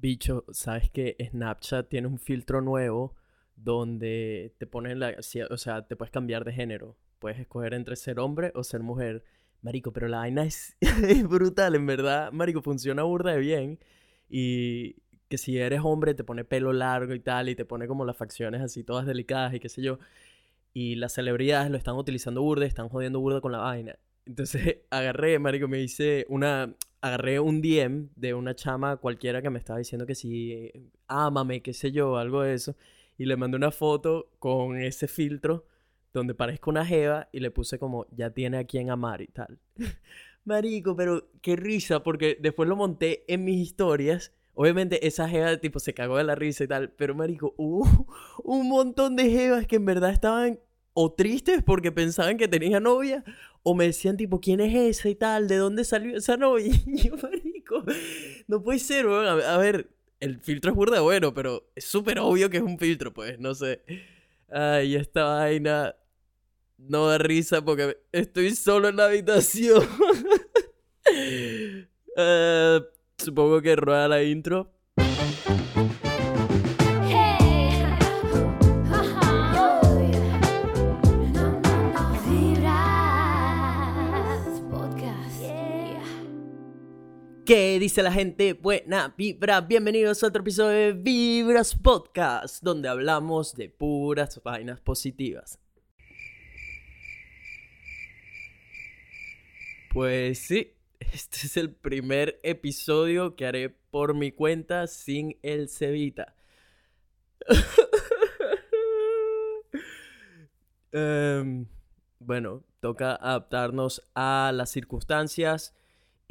Bicho, ¿sabes que Snapchat tiene un filtro nuevo donde te ponen la... O sea, te puedes cambiar de género. Puedes escoger entre ser hombre o ser mujer. Marico, pero la vaina es, brutal, en verdad. Marico, funciona burda de bien. Y que si eres hombre te pone pelo largo y tal, y te pone como las facciones así todas delicadas y qué sé yo. Y las celebridades lo están utilizando burda, están jodiendo burda con la vaina. Entonces agarré, marico, me hice una... Agarré un DM de una chama cualquiera que me estaba diciendo que si ámame, qué sé yo, algo de eso. Y le mandé una foto con ese filtro donde parezco una jeva y le puse como, ya tiene a quien amar y tal. Marico, pero qué risa, porque después lo monté en mis historias. Obviamente esa jeva tipo se cagó de la risa y tal, pero marico, hubo un montón de jevas que en verdad estaban o tristes porque pensaban que tenía novia o me decían tipo, ¿quién es esa y tal? ¿De dónde salió esa novia? Y yo, marico, no puede ser, weón. A ver, el filtro es burda bueno, pero es súper obvio que es un filtro, pues, no sé. Ay, esta vaina no da risa porque estoy solo en la habitación. Eh, supongo que rueda la intro. ¿Qué dice la gente? Buena vibra, bienvenidos a otro episodio de Vibras Podcast, donde hablamos de puras vainas positivas. Pues sí, este es el primer episodio que haré por mi cuenta sin el Cevita. Em, bueno, toca adaptarnos a las circunstancias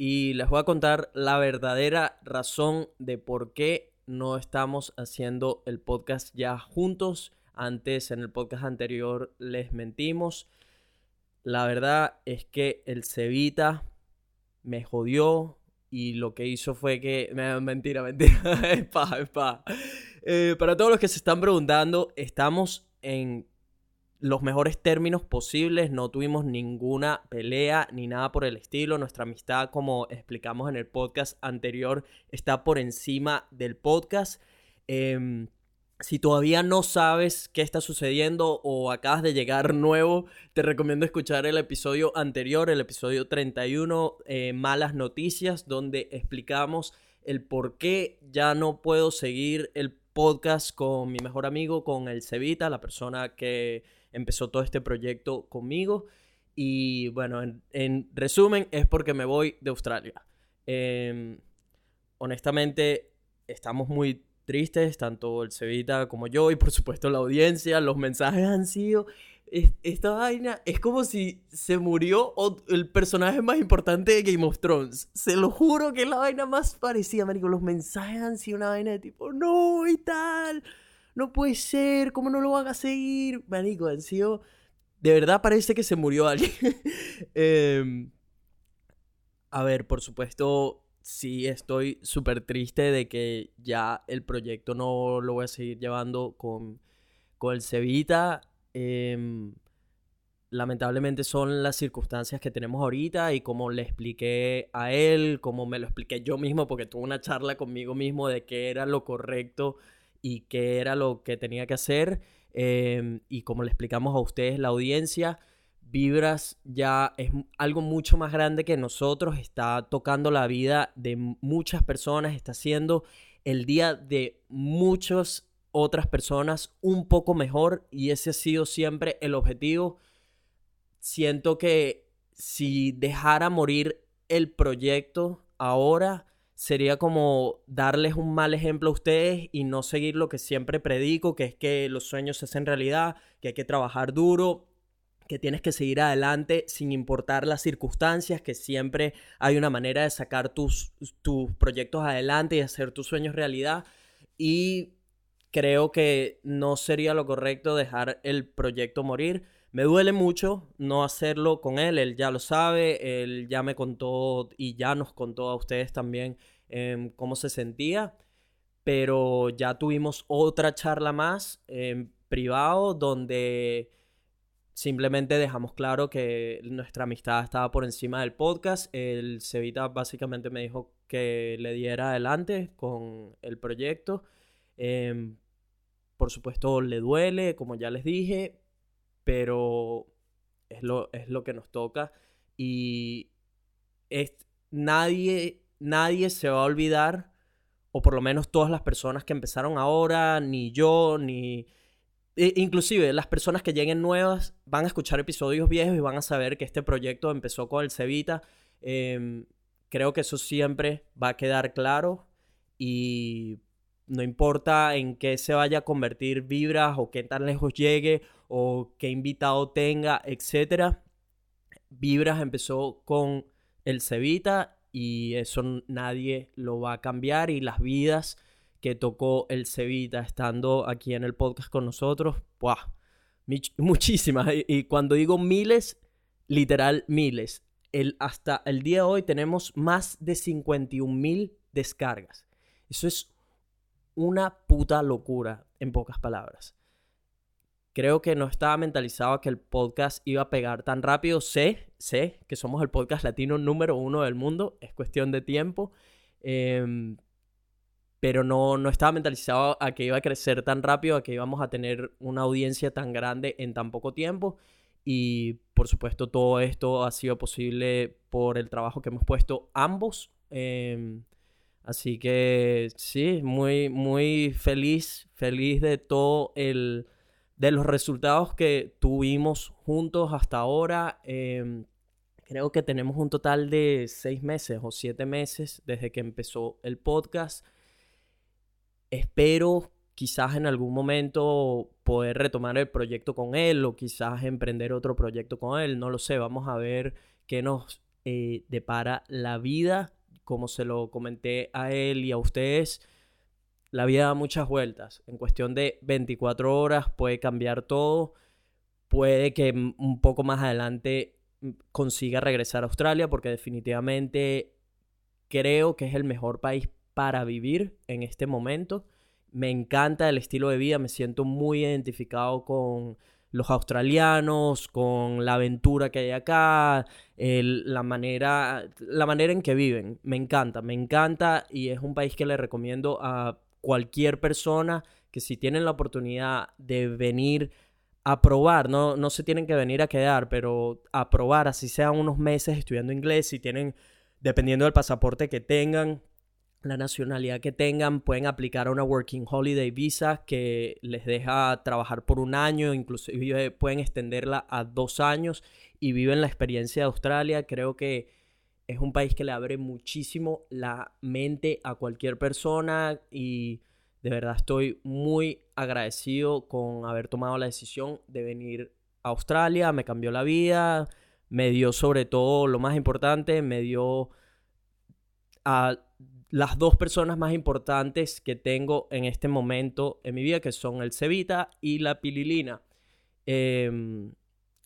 y les voy a contar la verdadera razón de por qué no estamos haciendo el podcast ya juntos. Antes, en el podcast anterior, les mentimos. La verdad es que el Cevita me jodió y lo que hizo fue que... Mentira, mentira. Eh, para todos los que se están preguntando, estamos en los mejores términos posibles, no tuvimos ninguna pelea ni nada por el estilo. Nuestra amistad, como explicamos en el podcast anterior, está por encima del podcast. Em, si todavía no sabes qué está sucediendo o acabas de llegar nuevo, te recomiendo escuchar el episodio anterior, el episodio 31, eh, Malas Noticias, donde explicamos el por qué ya no puedo seguir el podcast con mi mejor amigo, con el Cevita, la persona que empezó todo este proyecto conmigo. Y bueno, en, resumen, es porque me voy de Australia. Em, honestamente, estamos muy tristes, tanto el Cevita como yo, y por supuesto la audiencia. Los mensajes han sido. Esta vaina es como si se murió el personaje más importante de Game of Thrones. Se lo juro que es la vaina más parecida, marico. Los mensajes han sido una vaina de tipo, no y tal no puede ser, ¿cómo no lo van a seguir? Manico, han sido... De verdad parece que se murió alguien. Em, a ver, por supuesto, sí estoy súper triste de que ya el proyecto no lo voy a seguir llevando con, con el Cevita. Em, lamentablemente son las circunstancias que tenemos ahorita y como le expliqué a él, como me lo expliqué yo mismo, porque tuve una charla conmigo mismo de qué era lo correcto y qué era lo que tenía que hacer. Em, y como le explicamos a ustedes, la audiencia, Vibras ya es algo mucho más grande que nosotros, está tocando la vida de muchas personas, está haciendo el día de muchas otras personas un poco mejor y ese ha sido siempre el objetivo. Siento que si dejara morir el proyecto ahora, sería como darles un mal ejemplo a ustedes y no seguir lo que siempre predico, que es que los sueños se hacen realidad, que hay que trabajar duro, que tienes que seguir adelante sin importar las circunstancias, que siempre hay una manera de sacar tus, tus proyectos adelante y hacer tus sueños realidad. Y creo que no sería lo correcto dejar el proyecto morir. Me duele mucho no hacerlo con él, él ya lo sabe, él ya me contó y ya nos contó a ustedes también em, cómo se sentía, pero ya tuvimos otra charla más en privado donde simplemente dejamos claro que nuestra amistad estaba por encima del podcast. El Cevita básicamente me dijo que le diera adelante con el proyecto. Em, por supuesto, le duele, como ya les dije, pero es lo, es lo que nos toca. Y es, nadie, nadie se va a olvidar, o por lo menos todas las personas que empezaron ahora, ni yo, ni e, inclusive las personas que lleguen nuevas van a escuchar episodios viejos y van a saber que este proyecto empezó con el Cevita. Em, creo que eso siempre va a quedar claro y no importa en qué se vaya a convertir Vibras o qué tan lejos llegue o qué invitado tenga, etc. Vibras empezó con el Cevita y eso nadie lo va a cambiar y las vidas que tocó el Cevita estando aquí en el podcast con nosotros, ¡buah! muchísimas. Y, cuando digo miles, literal miles. El, hasta el día de hoy tenemos más de 51 mil descargas. Eso es una puta locura, en pocas palabras. Creo que no estaba mentalizado a que el podcast iba a pegar tan rápido. Sé, sé que somos el podcast latino número uno del mundo. Es cuestión de tiempo. Eh, pero no, no estaba mentalizado a que iba a crecer tan rápido, a que íbamos a tener una audiencia tan grande en tan poco tiempo. Y por supuesto todo esto ha sido posible por el trabajo que hemos puesto ambos. Em, así que sí, muy, muy feliz, feliz de todo el, de los resultados que tuvimos juntos hasta ahora. Em, creo que tenemos un total de seis meses o siete meses desde que empezó el podcast. Espero quizás en algún momento poder retomar el proyecto con él o quizás emprender otro proyecto con él, no lo sé, vamos a ver qué nos eh, depara la vida, como se lo comenté a él y a ustedes. La vida da muchas vueltas. En cuestión de 24 horas puede cambiar todo. Puede que un poco más adelante consiga regresar a Australia porque definitivamente creo que es el mejor país para vivir en este momento. Me encanta el estilo de vida, me siento muy identificado con los australianos, con la aventura que hay acá, la, manera, la manera en que viven. Me encanta, me encanta y es un país que le recomiendo a cualquier persona que si tienen la oportunidad de venir a probar, no, no se tienen que venir a quedar, pero a probar, así sean unos meses estudiando inglés, si tienen, dependiendo del pasaporte que tengan, la nacionalidad que tengan, pueden aplicar a una Working Holiday Visa que les deja trabajar por un año, inclusive pueden extenderla a dos años y viven la experiencia de Australia. Creo que es un país que le abre muchísimo la mente a cualquier persona y de verdad estoy muy agradecido con haber tomado la decisión de venir a Australia. Me cambió la vida, me dio sobre todo lo más importante, me dio a las dos personas más importantes que tengo en este momento en mi vida, que son el Cevita y la Pililina. Em,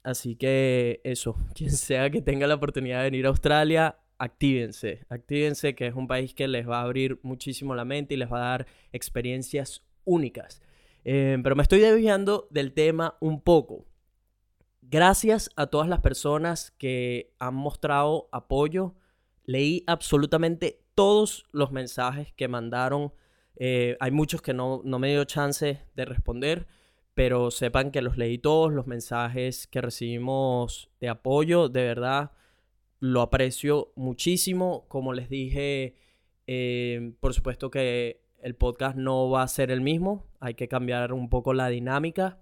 así que eso, quien sea que tenga la oportunidad de venir a Australia, actívense, actívense, que es un país que les va a abrir muchísimo la mente y les va a dar experiencias únicas. Em, pero me estoy desviando del tema un poco. Gracias a todas las personas que han mostrado apoyo. Leí absolutamente todos los mensajes que mandaron. Eh, hay muchos que no, no me dio chance de responder, pero sepan que los leí todos, los mensajes que recibimos de apoyo, de verdad lo aprecio muchísimo. Como les dije, eh, por supuesto que el podcast no va a ser el mismo, hay que cambiar un poco la dinámica.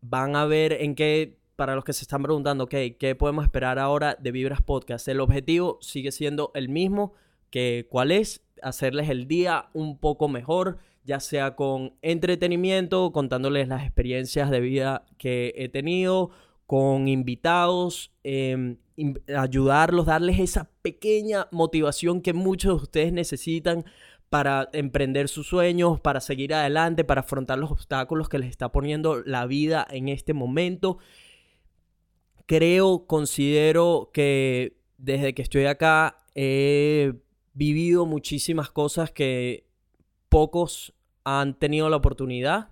Van a ver en qué, para los que se están preguntando, ok, ¿qué podemos esperar ahora de Vibras Podcast? El objetivo sigue siendo el mismo que cuál es hacerles el día un poco mejor, ya sea con entretenimiento, contándoles las experiencias de vida que he tenido, con invitados, em, ayudarlos, darles esa pequeña motivación que muchos de ustedes necesitan para emprender sus sueños, para seguir adelante, para afrontar los obstáculos que les está poniendo la vida en este momento. Creo, considero que desde que estoy acá he vivido muchísimas cosas que pocos han tenido la oportunidad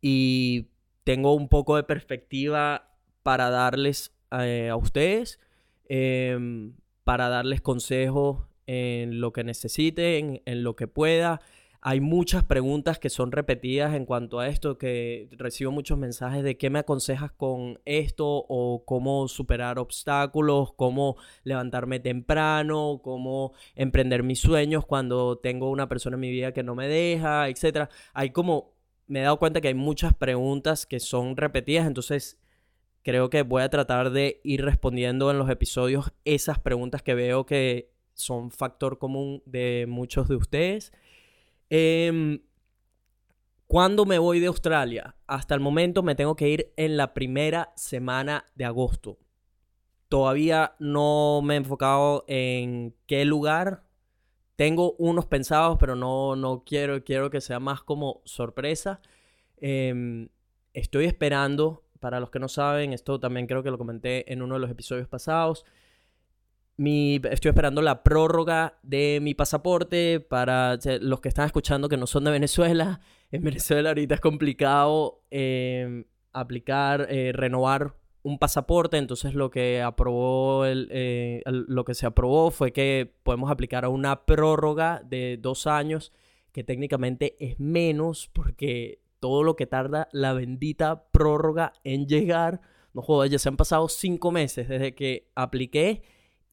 y tengo un poco de perspectiva para darles eh, a ustedes, em, para darles consejos en lo que necesiten, en lo que pueda. Hay muchas preguntas que son repetidas en cuanto a esto, que recibo muchos mensajes de qué me aconsejas con esto o cómo superar obstáculos, cómo levantarme temprano, cómo emprender mis sueños cuando tengo una persona en mi vida que no me deja, etc. Hay como, me he dado cuenta que hay muchas preguntas que son repetidas, entonces creo que voy a tratar de ir respondiendo en los episodios esas preguntas que veo que son factor común de muchos de ustedes. Eh, ¿Cuándo me voy de Australia? Hasta el momento me tengo que ir en la primera semana de agosto. Todavía no me he enfocado en qué lugar. Tengo unos pensados, pero no, no quiero, quiero que sea más como sorpresa. Em, estoy esperando, para los que no saben, esto también creo que lo comenté en uno de los episodios pasados estoy esperando la prórroga de mi pasaporte para los que están escuchando que no son de Venezuela. En Venezuela ahorita es complicado em, aplicar, eh, renovar un pasaporte. Entonces lo que aprobó eh, lo que se aprobó fue que podemos aplicar a una prórroga de dos años, que técnicamente es menos porque todo lo que tarda la bendita prórroga en llegar. No jodas, ya se han pasado cinco meses desde que apliqué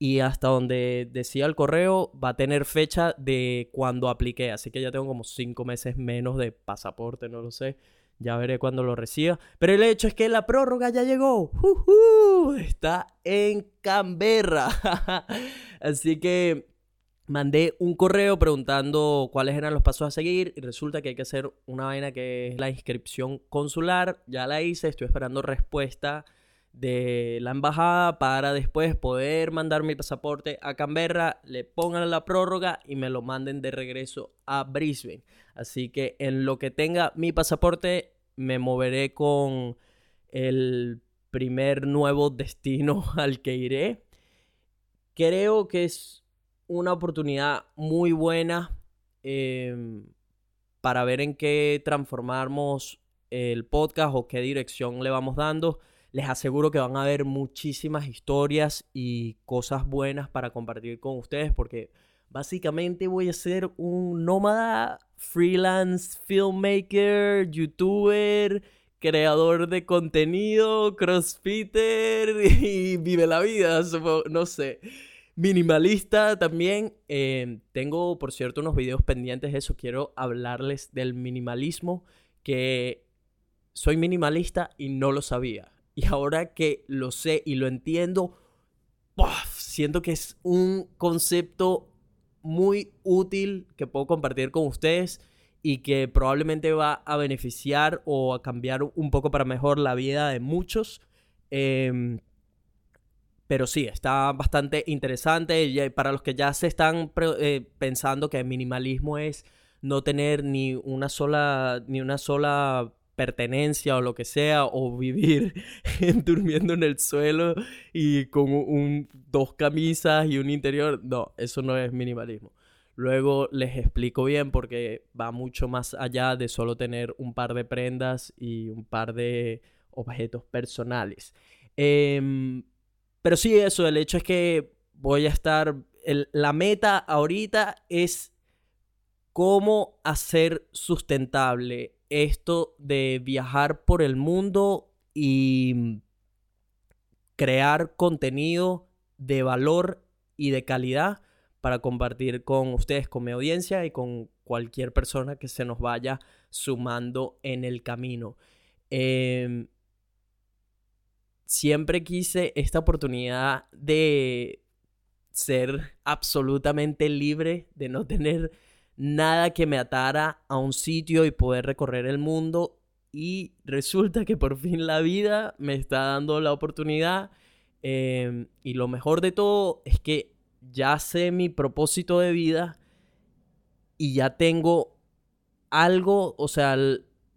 y hasta donde decía el correo va a tener fecha de cuando apliqué, así que ya tengo como cinco meses menos de pasaporte, no lo sé. Ya veré cuando lo reciba. Pero el hecho es que la prórroga ya llegó. Está en Canberra. Así que mandé un correo preguntando cuáles eran los pasos a seguir. Y resulta que hay que hacer una vaina que es la inscripción consular. Ya la hice, estoy esperando respuesta de la embajada para después poder mandar mi pasaporte a Canberra, le pongan la prórroga y me lo manden de regreso a Brisbane. Así que en lo que tenga mi pasaporte me moveré con el primer nuevo destino al que iré. Creo que es una oportunidad muy buena em, para ver en qué transformamos el podcast o qué dirección le vamos dando les aseguro que van a haber muchísimas historias y cosas buenas para compartir con ustedes porque básicamente voy a ser un nómada, freelance, filmmaker, youtuber, creador de contenido, crossfitter y vive la vida, no sé. Minimalista también. Eh, tengo, por cierto, unos videos pendientes de eso. Quiero hablarles del minimalismo, que soy minimalista y no lo sabía. Y ahora que lo sé y lo entiendo, siento que es un concepto muy útil que puedo compartir con ustedes y que probablemente va a beneficiar o a cambiar un poco para mejor la vida de muchos. Em, pero sí, está bastante interesante. Para los que ya se están eh, pensando que el minimalismo es no tener ni una sola, ni una sola pertenencia o lo que sea, o vivir durmiendo en el suelo y con un, dos camisas y un interior. No, eso no es minimalismo. Luego les explico bien porque va mucho más allá de solo tener un par de prendas y un par de objetos personales. Em, pero sí, eso, el hecho es que voy a estar... la meta ahorita es cómo hacer sustentable esto de viajar por el mundo y crear contenido de valor y de calidad para compartir con ustedes, con mi audiencia y con cualquier persona que se nos vaya sumando en el camino. Em, siempre quise esta oportunidad de ser absolutamente libre, de no tener nada que me atara a un sitio y poder recorrer el mundo. Y resulta que por fin la vida me está dando la oportunidad. Em, y lo mejor de todo es que ya sé mi propósito de vida y ya tengo algo, o sea,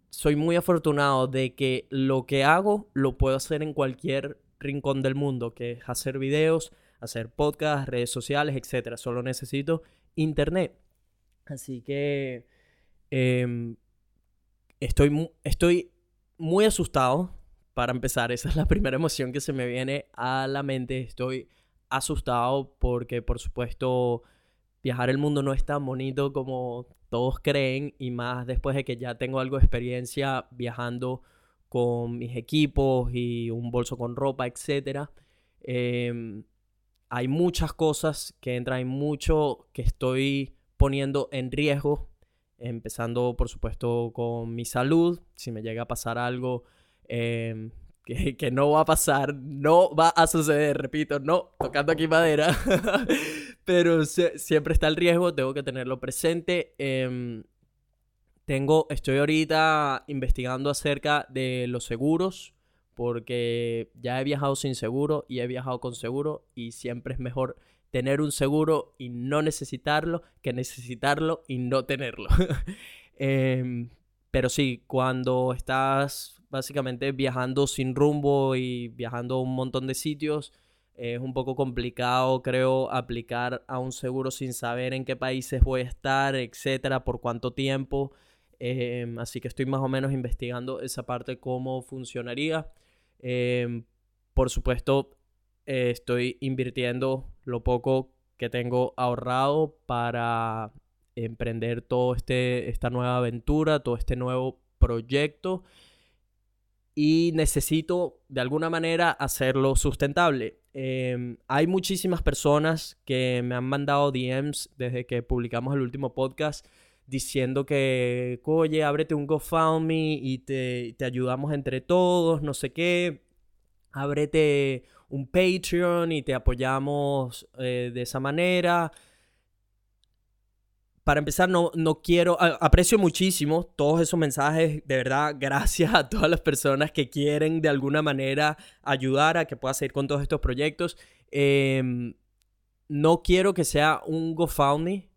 soy muy afortunado de que lo que hago lo puedo hacer en cualquier rincón del mundo, que es hacer videos, hacer podcasts, redes sociales, etc. Solo necesito internet. Así que em, estoy, estoy muy asustado para empezar, esa es la primera emoción que se me viene a la mente. Estoy asustado porque, por supuesto, viajar el mundo no es tan bonito como todos creen y más después de que ya tengo algo de experiencia viajando con mis equipos y un bolso con ropa, etc. Em, hay muchas cosas que entran, hay mucho que estoy poniendo en riesgo, empezando por supuesto con mi salud, si me llega a pasar algo em, que, no va a pasar, no va a suceder, repito, no, tocando aquí madera, pero siempre está el riesgo, tengo que tenerlo presente. Em, tengo, estoy ahorita investigando acerca de los seguros, porque ya he viajado sin seguro y he viajado con seguro y siempre es mejor tener un seguro y no necesitarlo que necesitarlo y no tenerlo. Em, pero sí, cuando estás básicamente viajando sin rumbo y viajando a un montón de sitios, es un poco complicado, creo, aplicar a un seguro sin saber en qué países voy a estar, etcétera, por cuánto tiempo. Em, así que estoy más o menos investigando esa parte, cómo funcionaría. Em, por supuesto, eh, estoy invirtiendo lo poco que tengo ahorrado para emprender todo este esta nueva aventura, todo este nuevo proyecto y necesito de alguna manera hacerlo sustentable. Em, hay muchísimas personas que me han mandado DMs desde que publicamos el último podcast diciendo que, oye, ábrete un GoFundMe y te, te ayudamos entre todos, no sé qué. Ábrete un Patreon y te apoyamos eh, de esa manera. Para empezar, no, no quiero, aprecio muchísimo todos esos mensajes, de verdad, gracias a todas las personas que quieren de alguna manera ayudar a que pueda seguir con todos estos proyectos. Em, no quiero que sea un GoFundMe,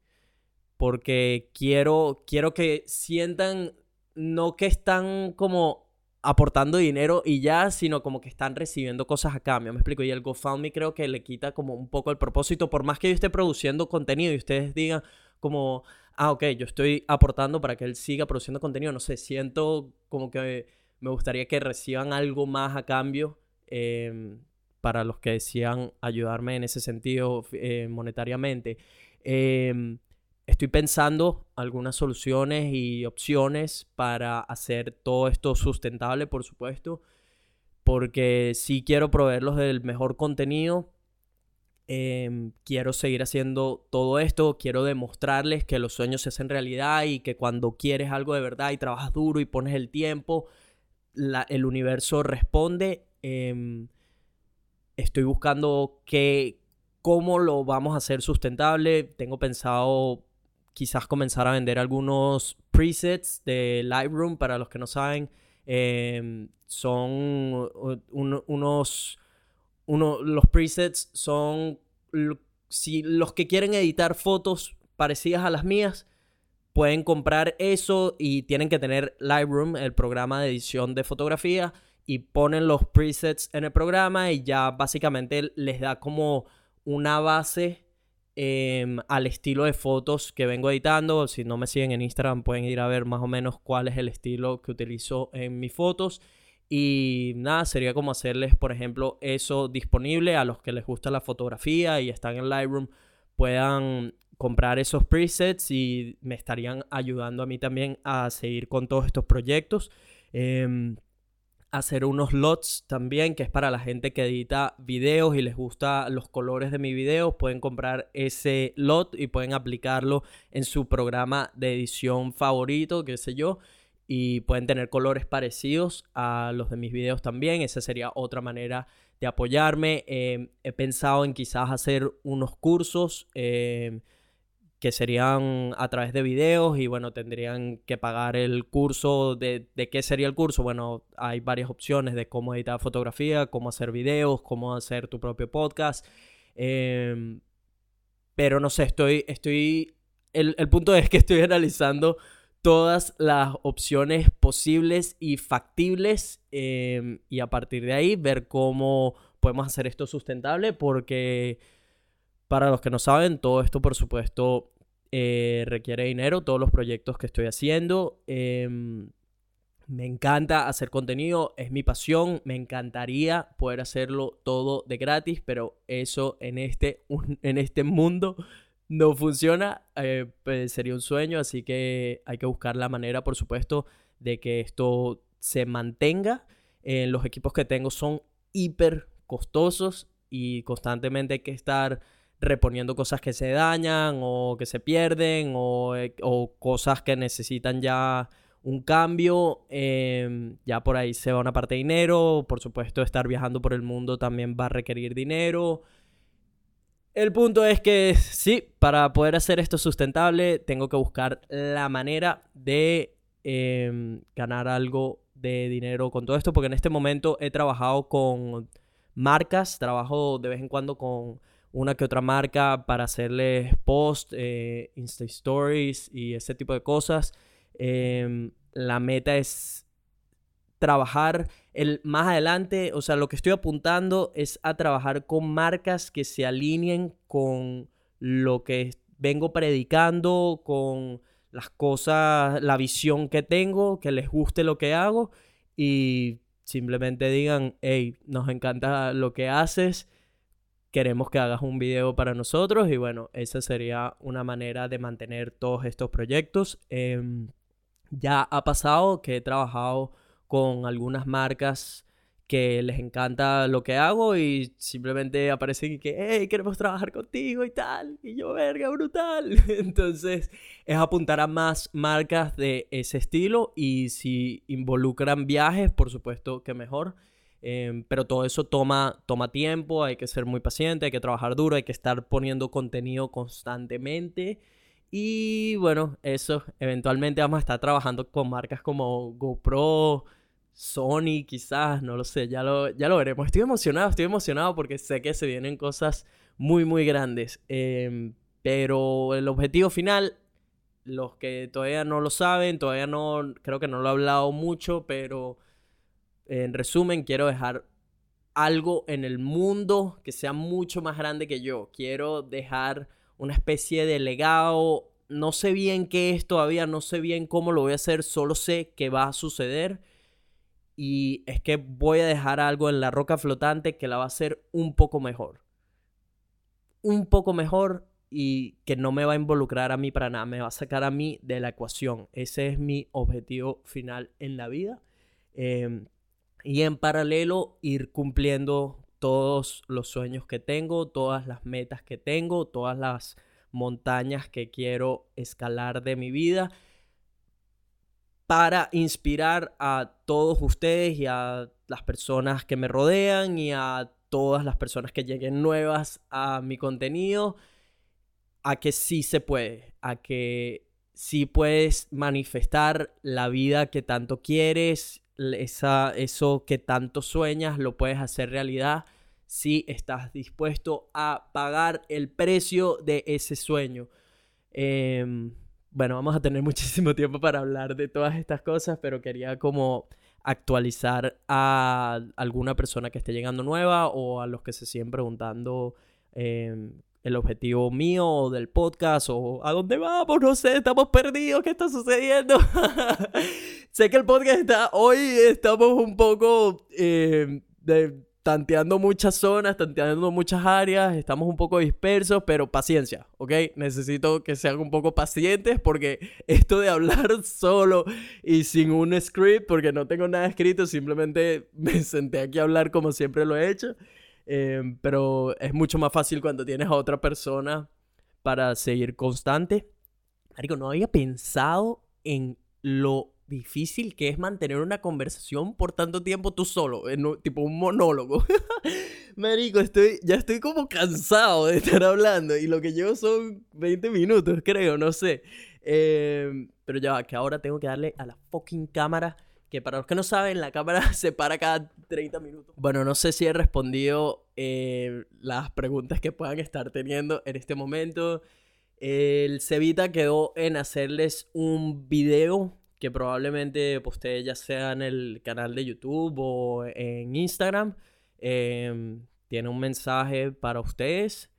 porque quiero, quiero que sientan, no que están como aportando dinero y ya, sino como que están recibiendo cosas a cambio, me explico, y el GoFundMe creo que le quita como un poco el propósito, por más que yo esté produciendo contenido y ustedes digan como, ah, ok, yo estoy aportando para que él siga produciendo contenido, no sé, siento como que me gustaría que reciban algo más a cambio em, para los que decían ayudarme en ese sentido eh, monetariamente. Eh, Estoy pensando algunas soluciones y opciones para hacer todo esto sustentable, por supuesto, porque si quiero proveerlos del mejor contenido. Em, quiero seguir haciendo todo esto, quiero demostrarles que los sueños se hacen realidad y que cuando quieres algo de verdad y trabajas duro y pones el tiempo, el universo responde. Em, estoy buscando cómo lo vamos a hacer sustentable. Tengo pensado quizás comenzar a vender algunos presets de Lightroom, para los que no saben. Em, son unos... Uno, los presets son... Si los que quieren editar fotos parecidas a las mías, pueden comprar eso y tienen que tener Lightroom, el programa de edición de fotografía, y ponen los presets en el programa y ya básicamente les da como una base Em, al estilo de fotos que vengo editando. Si no me siguen en Instagram pueden ir a ver más o menos cuál es el estilo que utilizo en mis fotos. Y nada, sería como hacerles, por ejemplo, eso disponible a los que les gusta la fotografía y están en Lightroom, puedan comprar esos presets y me estarían ayudando a mí también a seguir con todos estos proyectos. Em, hacer unos lots también, que es para la gente que edita videos y les gusta los colores de mi video. Pueden comprar ese lot y pueden aplicarlo en su programa de edición favorito, qué sé yo. Y pueden tener colores parecidos a los de mis videos también. Esa sería otra manera de apoyarme. Eh, he pensado en quizás hacer unos cursos. Eh, que serían a través de videos y bueno, tendrían que pagar el curso. ¿De, qué sería el curso? Bueno, hay varias opciones de cómo editar fotografía, cómo hacer videos, cómo hacer tu propio podcast. Em, pero no sé, estoy, estoy, el, punto es que estoy analizando todas las opciones posibles y factibles em, y a partir de ahí ver cómo podemos hacer esto sustentable porque para los que no saben, todo esto por supuesto eh, requiere dinero, todos los proyectos que estoy haciendo. Em, Me encanta hacer contenido, es mi pasión, me encantaría poder hacerlo todo de gratis, pero eso en este, en este mundo no funciona, eh, pues sería un sueño, así que hay que buscar la manera, por supuesto, de que esto se mantenga. Eh, los equipos que tengo son hiper costosos y constantemente hay que estar reponiendo cosas que se dañan o que se pierden o, eh, cosas que necesitan ya un cambio, em, ya por ahí se va una parte de dinero, por supuesto estar viajando por el mundo también va a requerir dinero. El punto es que sí, para poder hacer esto sustentable tengo que buscar la manera de em, ganar algo de dinero con todo esto, porque en este momento he trabajado con marcas, trabajo de vez en cuando con una que otra marca para hacerles post, eh, Insta Stories y ese tipo de cosas. Em, la meta es trabajar el más adelante, o sea, lo que estoy apuntando es a trabajar con marcas que se alineen con lo que vengo predicando, con las cosas, la visión que tengo, que les guste lo que hago y simplemente digan, hey, nos encanta lo que haces, queremos que hagas un video para nosotros y bueno, esa sería una manera de mantener todos estos proyectos. Em, ya ha pasado que he trabajado con algunas marcas que les encanta lo que hago y simplemente aparecen y que, hey, queremos trabajar contigo y tal. Y yo, verga, brutal. Entonces, es apuntar a más marcas de ese estilo y si involucran viajes, por supuesto que mejor. Em, pero todo eso toma, toma tiempo, hay que ser muy paciente, hay que trabajar duro, hay que estar poniendo contenido constantemente. Y bueno, eso, eventualmente vamos a estar trabajando con marcas como GoPro, Sony, quizás, no lo sé, ya lo, ya lo veremos. Estoy emocionado, estoy emocionado porque sé que se vienen cosas muy, muy grandes. Em, pero el objetivo final, los que todavía no lo saben, todavía no, creo que no lo he hablado mucho, pero en resumen, quiero dejar algo en el mundo que sea mucho más grande que yo. Quiero dejar una especie de legado. No sé bien qué es todavía, no sé bien cómo lo voy a hacer, solo sé que va a suceder. Y es que voy a dejar algo en la roca flotante que la va a hacer un poco mejor. Un poco mejor y que no me va a involucrar a mí para nada, me va a sacar a mí de la ecuación. Ese es mi objetivo final en la vida. Em, y en paralelo ir cumpliendo todos los sueños que tengo, todas las metas que tengo, todas las montañas que quiero escalar de mi vida para inspirar a todos ustedes y a las personas que me rodean y a todas las personas que lleguen nuevas a mi contenido a que sí se puede, a que sí puedes manifestar la vida que tanto quieres esa, eso que tanto sueñas lo puedes hacer realidad si estás dispuesto a pagar el precio de ese sueño. Em, bueno, vamos a tener muchísimo tiempo para hablar de todas estas cosas, pero quería como actualizar a alguna persona que esté llegando nueva o a los que se siguen preguntando em, el objetivo mío del podcast o a dónde vamos, no sé, estamos perdidos, ¿qué está sucediendo? sé que el podcast está, hoy estamos un poco eh, tanteando muchas zonas, tanteando muchas áreas, estamos un poco dispersos, pero paciencia, ¿ok? Necesito que sean un poco pacientes porque esto de hablar solo y sin un script, porque no tengo nada escrito, simplemente me senté aquí a hablar como siempre lo he hecho. Em, pero es mucho más fácil cuando tienes a otra persona para seguir constante. Marico, no había pensado en lo difícil que es mantener una conversación por tanto tiempo tú solo, en, tipo un monólogo. Marico, estoy, ya estoy como cansado de estar hablando y lo que llevo son 20 minutos, creo, no sé. Em, pero ya que ahora tengo que darle a la fucking cámara que para los que no saben, la cámara se para cada 30 minutos. Bueno, no sé si he respondido eh, las preguntas que puedan estar teniendo en este momento. El Cevita quedó en hacerles un video que probablemente postee ya sea en el canal de YouTube o en Instagram. Em, tiene un mensaje para ustedes.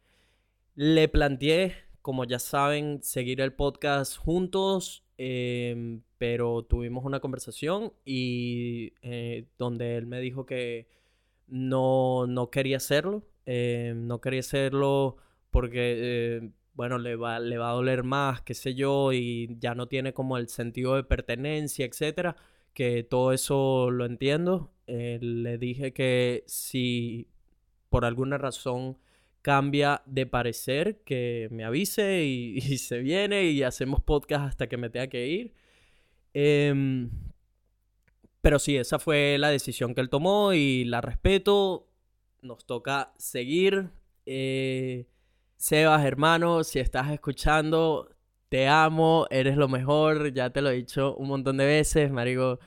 Le planteé, como ya saben, seguir el podcast juntos. Em, pero tuvimos una conversación y eh, donde él me dijo que no, no quería hacerlo, eh, no quería hacerlo porque, eh, bueno, le va, le va a doler más, qué sé yo, y ya no tiene como el sentido de pertenencia, etcétera, que todo eso lo entiendo. le dije que si por alguna razón cambia de parecer, que me avise y, se viene y hacemos podcast hasta que me tenga que ir. Em, pero sí, esa fue la decisión que él tomó y la respeto. Nos toca seguir. Eh, Sebas, hermano, si estás escuchando, te amo, eres lo mejor, ya te lo he dicho un montón de veces, marico.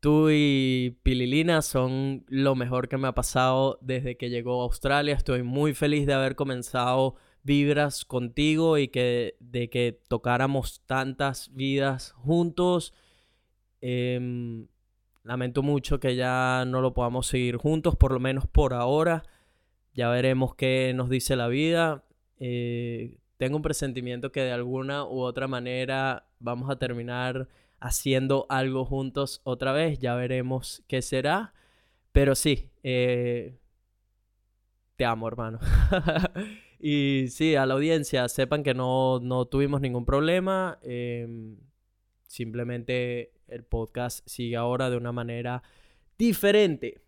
Tú y Pililina son lo mejor que me ha pasado desde que llegó a Australia. Estoy muy feliz de haber comenzado Vibras contigo y que, de que tocáramos tantas vidas juntos. Em, lamento mucho que ya no lo podamos seguir juntos, por lo menos por ahora. Ya veremos qué nos dice la vida. Eh, tengo un presentimiento que de alguna u otra manera vamos a terminar haciendo algo juntos otra vez. Ya veremos qué será. Pero sí, eh, te amo, hermano. y sí, a la audiencia, sepan que no, no tuvimos ningún problema. Em, simplemente el podcast sigue ahora de una manera diferente.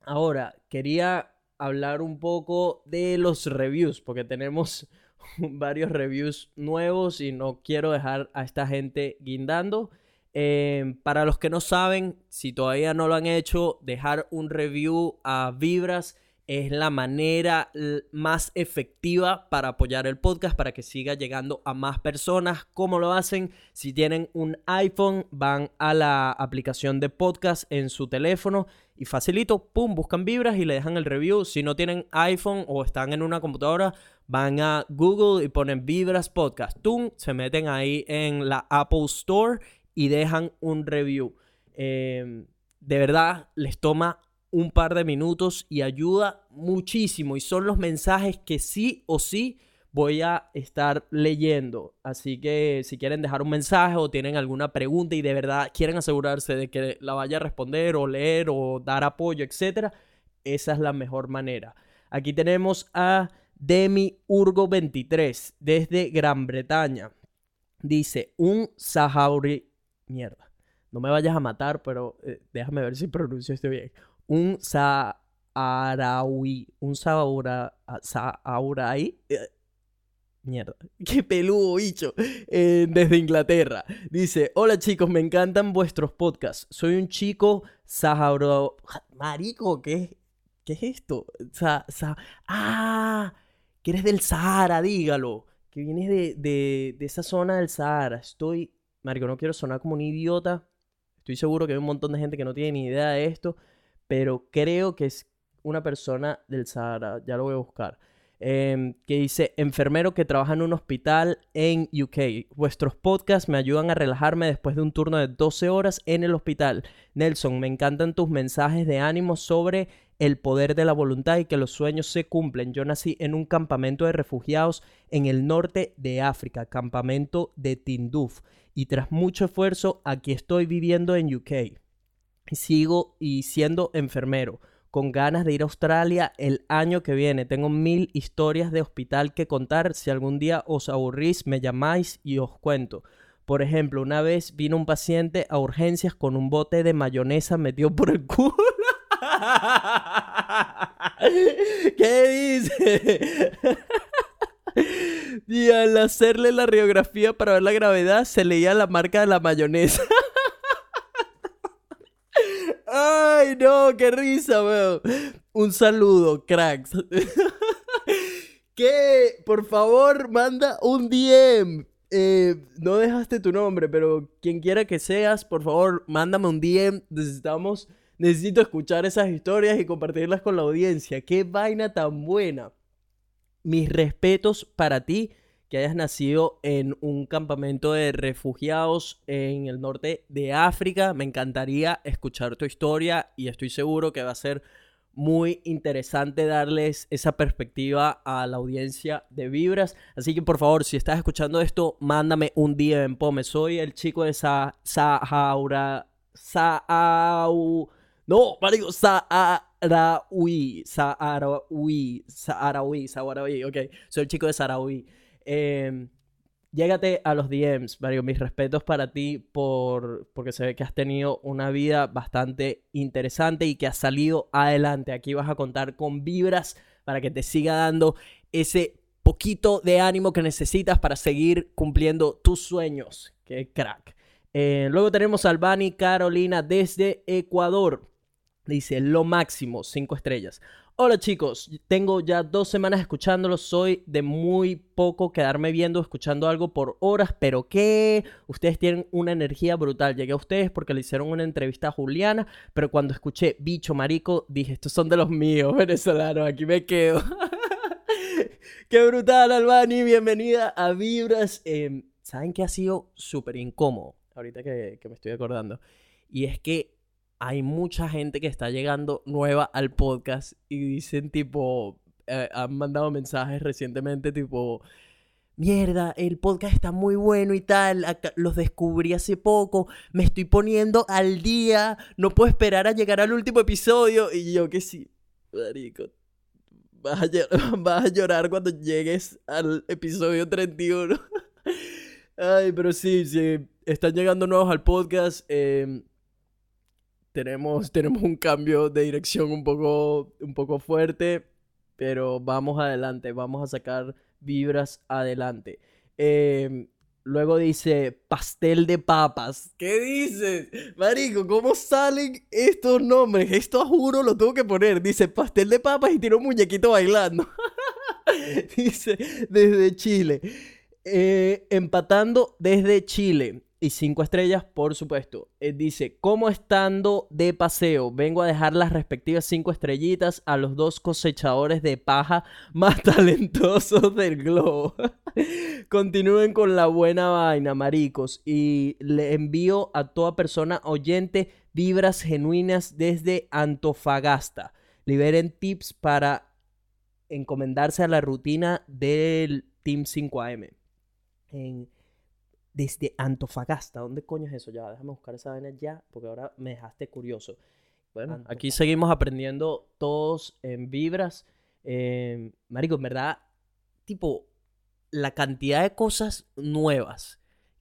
Ahora, quería hablar un poco de los reviews, porque tenemos varios reviews nuevos y no quiero dejar a esta gente guindando. Em, para los que no saben, si todavía no lo han hecho, dejar un review a Vibras es la manera más efectiva para apoyar el podcast, para que siga llegando a más personas. ¿Cómo lo hacen? Si tienen un iPhone, van a la aplicación de podcast en su teléfono y facilito, pum, buscan vibras y le dejan el review. Si no tienen iPhone o están en una computadora, van a Google y ponen vibras podcast. Tum, se meten ahí en la Apple Store y dejan un review. Em, de verdad, les toma un par de minutos y ayuda muchísimo. Y son los mensajes que sí o sí voy a estar leyendo. Así que si quieren dejar un mensaje o tienen alguna pregunta y de verdad quieren asegurarse de que la vaya a responder o leer o dar apoyo, etc., esa es la mejor manera. Aquí tenemos a Demi Urgo 23 desde Gran Bretaña. Dice, un saharaui... Mierda. No me vayas a matar, pero eh, déjame ver si pronuncio esto bien un saharaui, un saura, saharaui, eh, mierda, qué peludo bicho, desde Inglaterra. Dice, hola chicos, me encantan vuestros podcasts. Soy un chico saharaui, marico, ¿qué, ¿qué es esto? Sa, ah, que eres del Sahara, dígalo. Que vienes de, de, de esa zona del Sahara. Estoy, marico, no quiero sonar como un idiota. Estoy seguro que hay un montón de gente que no tiene ni idea de esto pero creo que es una persona del Sahara, ya lo voy a buscar, em, que dice, enfermero que trabaja en un hospital en UK. Vuestros podcasts me ayudan a relajarme después de un turno de 12 horas en el hospital. Nelson, me encantan tus mensajes de ánimo sobre el poder de la voluntad y que los sueños se cumplen. Yo nací en un campamento de refugiados en el norte de África, campamento de Tinduf, y tras mucho esfuerzo aquí estoy viviendo en UK sigo y siendo enfermero, con ganas de ir a Australia el año que viene. Tengo mil historias de hospital que contar. Si algún día os aburrís, me llamáis y os cuento. Por ejemplo, una vez vino un paciente a urgencias con un bote de mayonesa metido por el culo. ¿Qué dice? y al hacerle la radiografía para ver la gravedad, se leía la marca de la mayonesa. Ay, no, qué risa, weón. Un saludo, cracks. que, por favor, manda un DM. Eh, no dejaste tu nombre, pero quien quiera que seas, por favor, mándame un DM. Necesitamos, necesito escuchar esas historias y compartirlas con la audiencia. Qué vaina tan buena. Mis respetos para ti que hayas nacido en un campamento de refugiados en el norte de África. Me encantaría escuchar tu historia y estoy seguro que va a ser muy interesante darles esa perspectiva a la audiencia de Vibras. Así que por favor, si estás escuchando esto, mándame un en Pome. Soy el chico de Sa Sahaura. Saau. No, marico, Saharaui. Saharaui. Saharaui. Saharaui. Ok, soy el chico de Saharaui. Eh, llégate a los DMs, Mario. Mis respetos para ti por, porque se ve que has tenido una vida bastante interesante y que has salido adelante. Aquí vas a contar con vibras para que te siga dando ese poquito de ánimo que necesitas para seguir cumpliendo tus sueños. Qué crack. Eh, luego tenemos a Albani Carolina desde Ecuador. Dice lo máximo, cinco estrellas. Hola chicos, tengo ya dos semanas escuchándolo, soy de muy poco quedarme viendo, escuchando algo por horas, pero ¿qué? Ustedes tienen una energía brutal. Llegué a ustedes porque le hicieron una entrevista a Juliana, pero cuando escuché Bicho Marico, dije, estos son de los míos venezolanos, aquí me quedo. ¡Qué brutal, Albani! Bienvenida a Vibras. Em, ¿Saben qué ha sido súper incómodo? Ahorita que me estoy acordando. Y es que hay mucha gente que está llegando nueva al podcast y dicen tipo, eh, han mandado mensajes recientemente tipo, mierda, el podcast está muy bueno y tal, los descubrí hace poco, me estoy poniendo al día, no puedo esperar a llegar al último episodio y yo que sí, marico. Vas a, vas a llorar cuando llegues al episodio 31. Ay, pero sí, sí, están llegando nuevos al podcast. Eh, tenemos, tenemos un cambio de dirección un poco, un poco fuerte, pero vamos adelante, vamos a sacar vibras adelante. Em, luego dice pastel de papas. ¿Qué dices? Marico, ¿cómo salen estos nombres? Esto juro lo tengo que poner. Dice pastel de papas y tiene muñequito bailando. dice desde Chile. Eh, empatando desde Chile y cinco estrellas, por supuesto. Eh, dice, como estando de paseo, vengo a dejar las respectivas cinco estrellitas a los dos cosechadores de paja más talentosos del globo. Continúen con la buena vaina, maricos. Y le envío a toda persona oyente vibras genuinas desde Antofagasta. Liberen tips para encomendarse a la rutina del Team 5AM. En desde Antofagasta. ¿Dónde coño es eso? Ya, déjame buscar esa vaina ya, porque ahora me dejaste curioso. Bueno, aquí seguimos aprendiendo todos en vibras. Eh, marico, en verdad, tipo, la cantidad de cosas nuevas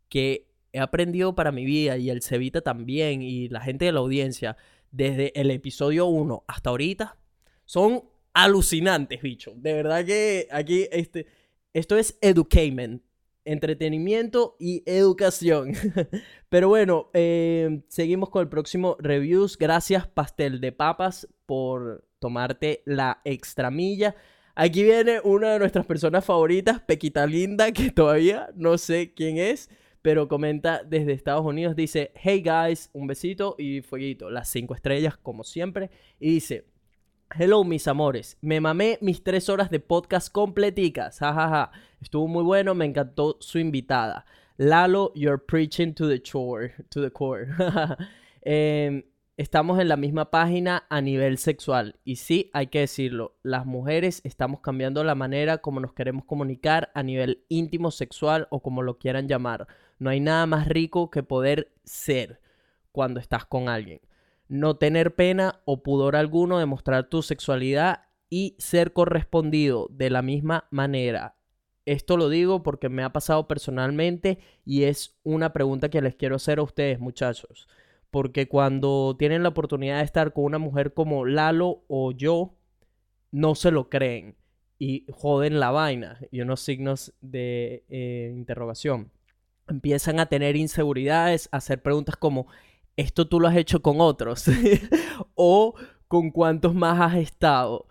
que he aprendido para mi vida y el Cevita también y la gente de la audiencia desde el episodio 1 hasta ahorita son alucinantes, bicho. De verdad que aquí este, esto es educatement entretenimiento y educación. Pero bueno, eh, seguimos con el próximo reviews. Gracias, Pastel de Papas, por tomarte la extramilla. Aquí viene una de nuestras personas favoritas, Pequita Linda, que todavía no sé quién es, pero comenta desde Estados Unidos. Dice, hey guys, un besito y fueguito. Las cinco estrellas, como siempre. Y dice, Hello, mis amores. Me mamé mis tres horas de podcast completicas. Jajaja. Estuvo muy bueno. Me encantó su invitada. Lalo, you're preaching to the core. To the core. Em, estamos en la misma página a nivel sexual. Y sí, hay que decirlo. Las mujeres estamos cambiando la manera como nos queremos comunicar a nivel íntimo, sexual o como lo quieran llamar. No hay nada más rico que poder ser cuando estás con alguien no tener pena o pudor alguno de mostrar tu sexualidad y ser correspondido de la misma manera. Esto lo digo porque me ha pasado personalmente y es una pregunta que les quiero hacer a ustedes, muchachos. Porque cuando tienen la oportunidad de estar con una mujer como Lalo o yo, no se lo creen y joden la vaina y unos signos de eh, interrogación. Empiezan a tener inseguridades, a hacer preguntas como esto tú lo has hecho con otros o con cuántos más has estado.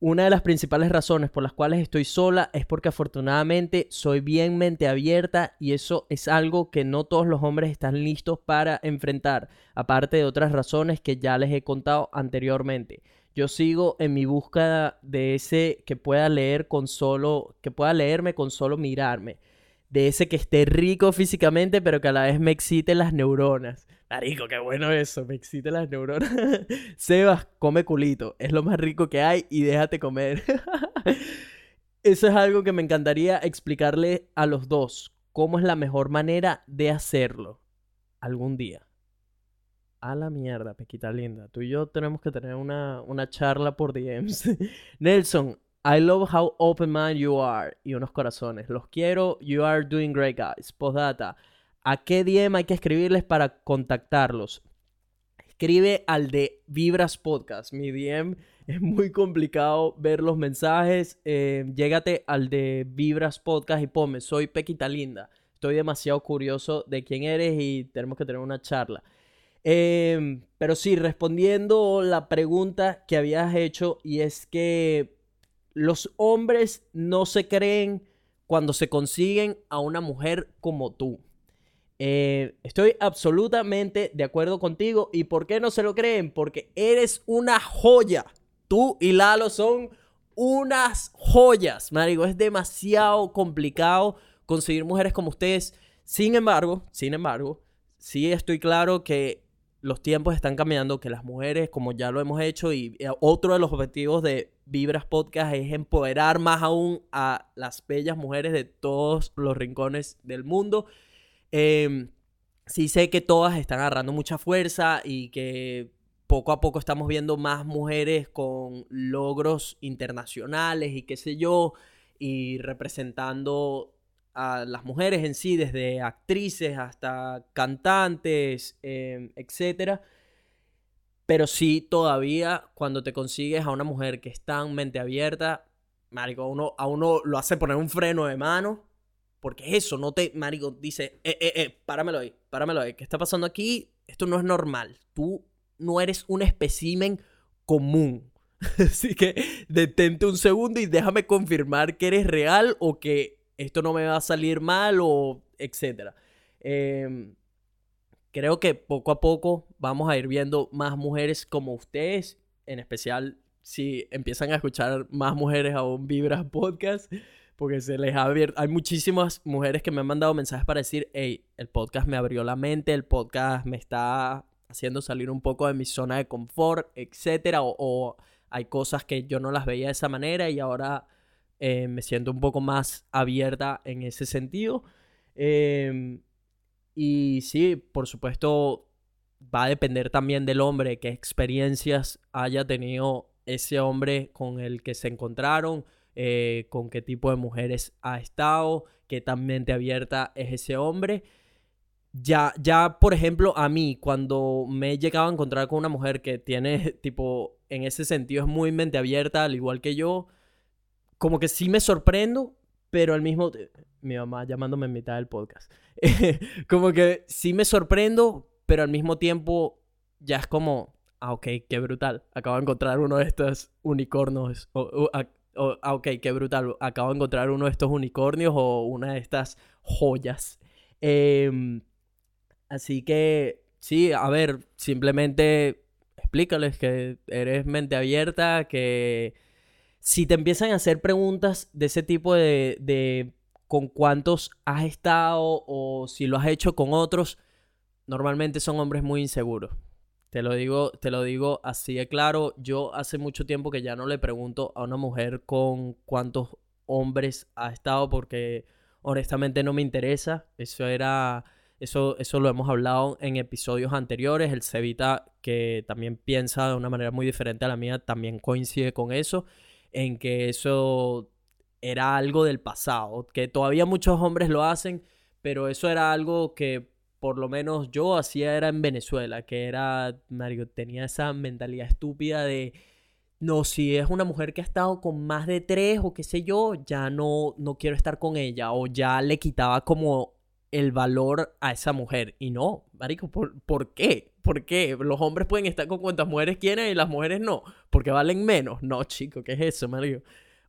Una de las principales razones por las cuales estoy sola es porque afortunadamente soy bien mente abierta y eso es algo que no todos los hombres están listos para enfrentar, aparte de otras razones que ya les he contado anteriormente. Yo sigo en mi búsqueda de ese que pueda leer con solo que pueda leerme con solo mirarme de ese que esté rico físicamente, pero que a la vez me excite las neuronas. Marico, qué bueno eso, me excite las neuronas. Sebas, come culito, es lo más rico que hay y déjate comer. eso es algo que me encantaría explicarle a los dos, cómo es la mejor manera de hacerlo algún día. A la mierda, Pequita linda. Tú y yo tenemos que tener una, una charla por DMs. Nelson, I love how open minded you are. Y unos corazones. Los quiero. You are doing great, guys. Postdata. ¿A qué DM hay que escribirles para contactarlos? Escribe al de Vibras Podcast. Mi DM es muy complicado ver los mensajes. Eh, llégate al de Vibras Podcast y ponme, soy Pequita Linda. Estoy demasiado curioso de quién eres y tenemos que tener una charla. Eh, pero sí, respondiendo la pregunta que habías hecho y es que los hombres no se creen cuando se consiguen a una mujer como tú. Eh, estoy absolutamente de acuerdo contigo. ¿Y por qué no se lo creen? Porque eres una joya. Tú y Lalo son unas joyas, Marico. Es demasiado complicado conseguir mujeres como ustedes. Sin embargo, sin embargo, sí estoy claro que los tiempos están cambiando, que las mujeres, como ya lo hemos hecho, y eh, otro de los objetivos de Vibras Podcast es empoderar más aún a las bellas mujeres de todos los rincones del mundo. Em, sí sé que todas están agarrando mucha fuerza y que poco a poco estamos viendo más mujeres con logros internacionales y qué sé yo, y representando a las mujeres en sí, desde actrices hasta cantantes, eh, etc. Pero sí, todavía cuando te consigues a una mujer que está en mente abierta, marico, a uno, a uno lo hace poner un freno de mano. Porque eso, no te, marico, dice, eh, eh, eh, páramelo ahí, páramelo ahí. ¿Qué está pasando aquí? Esto no es normal. Tú no eres un espécimen común. Así que detente un segundo y déjame confirmar que eres real o que esto no me va a salir mal o etcétera. Em, creo que poco a poco vamos a ir viendo más mujeres como ustedes, en especial si empiezan a escuchar más mujeres a un Vibra Podcast, porque se les ha abierto. Hay muchísimas mujeres que me han mandado mensajes para decir, hey, el podcast me abrió la mente, el podcast me está haciendo salir un poco de mi zona de confort, etcétera, o, hay cosas que yo no las veía de esa manera y ahora eh, me siento un poco más abierta en ese sentido. Em, y sí, por supuesto, va a depender también del hombre, qué experiencias haya tenido ese hombre con el que se encontraron, eh, con qué tipo de mujeres ha estado, qué tan mente abierta es ese hombre. Ya, ya, por ejemplo, a mí, cuando me he llegado a encontrar con una mujer que tiene, tipo, en ese sentido es muy mente abierta, al igual que yo, como que sí me sorprendo, pero al mismo mi mamá llamándome en mitad del podcast. como que sí me sorprendo, pero al mismo tiempo ya es como, ah, ok, qué brutal. Acabo de encontrar uno de estos unicornios. Ah, ok, qué brutal. Acabo de encontrar uno de estos unicornios o una de estas joyas. Em, así que, sí, a ver, simplemente explícales que eres mente abierta, que si te empiezan a hacer preguntas de ese tipo de, con cuántos has estado o si lo has hecho con otros, normalmente son hombres muy inseguros. Te lo digo, te lo digo así de claro. Yo hace mucho tiempo que ya no le pregunto a una mujer con cuántos hombres ha estado porque honestamente no me interesa. Eso era eso, eso lo hemos hablado en episodios anteriores. El Cevita, que también piensa de una manera muy diferente a la mía, también coincide con eso en que eso era algo del pasado, que todavía muchos hombres lo hacen, pero eso era algo que por lo menos yo hacía era en Venezuela, que era, Mario, tenía esa mentalidad estúpida de, no, si es una mujer que ha estado con más de tres o qué sé yo, ya no, no quiero estar con ella, o ya le quitaba como el valor a esa mujer. Y no, Marico, ¿por, ¿por qué? ¿Por qué? Los hombres pueden estar con cuantas mujeres quieren y las mujeres no, porque valen menos. No, chico, ¿qué es eso, Mario?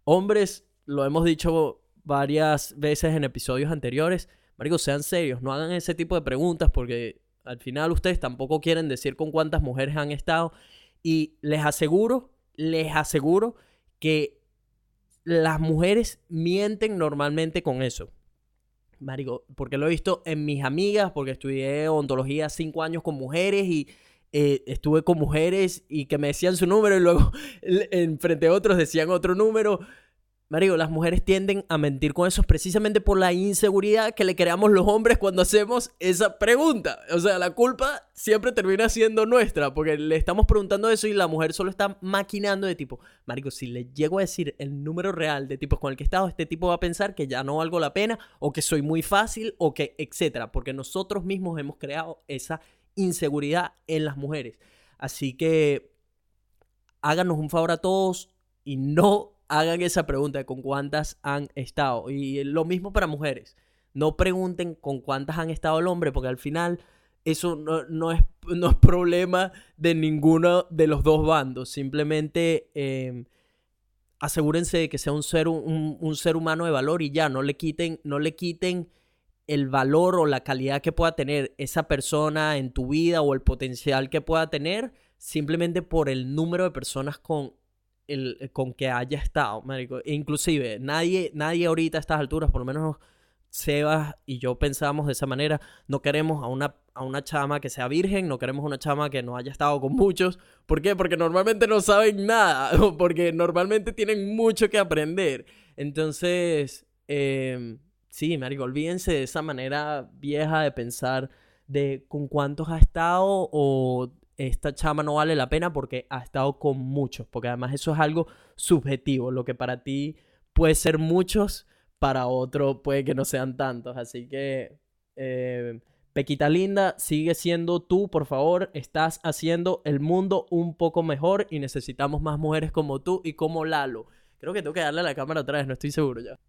Hombres, lo hemos dicho varias veces en episodios anteriores, Marico, sean serios, no hagan ese tipo de preguntas porque al final ustedes tampoco quieren decir con cuántas mujeres han estado y les aseguro, les aseguro que las mujeres mienten normalmente con eso. marico, porque lo he visto en mis amigas, porque estudié ontología cinco años con mujeres y eh, estuve con mujeres y que me decían su número y luego en frente a otros decían otro número. Marico, las mujeres tienden a mentir con eso precisamente por la inseguridad que le creamos los hombres cuando hacemos esa pregunta. O sea, la culpa siempre termina siendo nuestra porque le estamos preguntando eso y la mujer solo está maquinando de tipo, Marico, si le llego a decir el número real de tipos con el que he estado, este tipo va a pensar que ya no valgo la pena o que soy muy fácil o que, etcétera, porque nosotros mismos hemos creado esa inseguridad en las mujeres. Así que háganos un favor a todos y no hagan esa pregunta de con cuántas han estado. Y lo mismo para mujeres. No pregunten con cuántas han estado el hombre, porque al final eso no, es, no es, problema de ninguno de los dos bandos. Simplemente em, asegúrense de que sea un ser, un, ser humano de valor y ya, no le quiten, no le quiten el valor o la calidad que pueda tener esa persona en tu vida o el potencial que pueda tener simplemente por el número de personas con el, eh, con que haya estado, marico. E inclusive, nadie, nadie ahorita a estas alturas, por lo menos Sebas y yo pensábamos de esa manera, no queremos a una, a una chama que sea virgen, no queremos una chama que no haya estado con muchos. ¿Por qué? Porque normalmente no saben nada, porque normalmente tienen mucho que aprender. Entonces, eh, sí, marico, olvídense de esa manera vieja de pensar de con cuántos ha estado o esta chama no vale la pena porque ha estado con muchos, porque además eso es algo subjetivo, lo que para ti puede ser muchos, para otro puede que no sean tantos, así que eh, Pequita Linda, sigue siendo tú, por favor, estás haciendo el mundo un poco mejor y necesitamos más mujeres como tú y como Lalo. Creo que tengo que darle a la cámara otra vez, no estoy seguro ya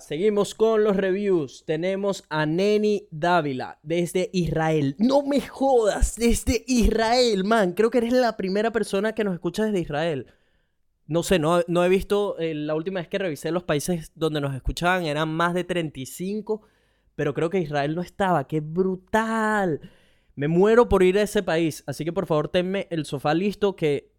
seguimos con los reviews. Tenemos a Neni Dávila desde Israel. No me jodas, desde Israel, man. Creo que eres la primera persona que nos escucha desde Israel. No sé, no, no he visto, eh, la última vez que revisé los países donde nos escuchaban eran más de 35, pero creo que Israel no estaba. ¡Qué brutal! Me muero por ir a ese país, así que por favor tenme el sofá listo que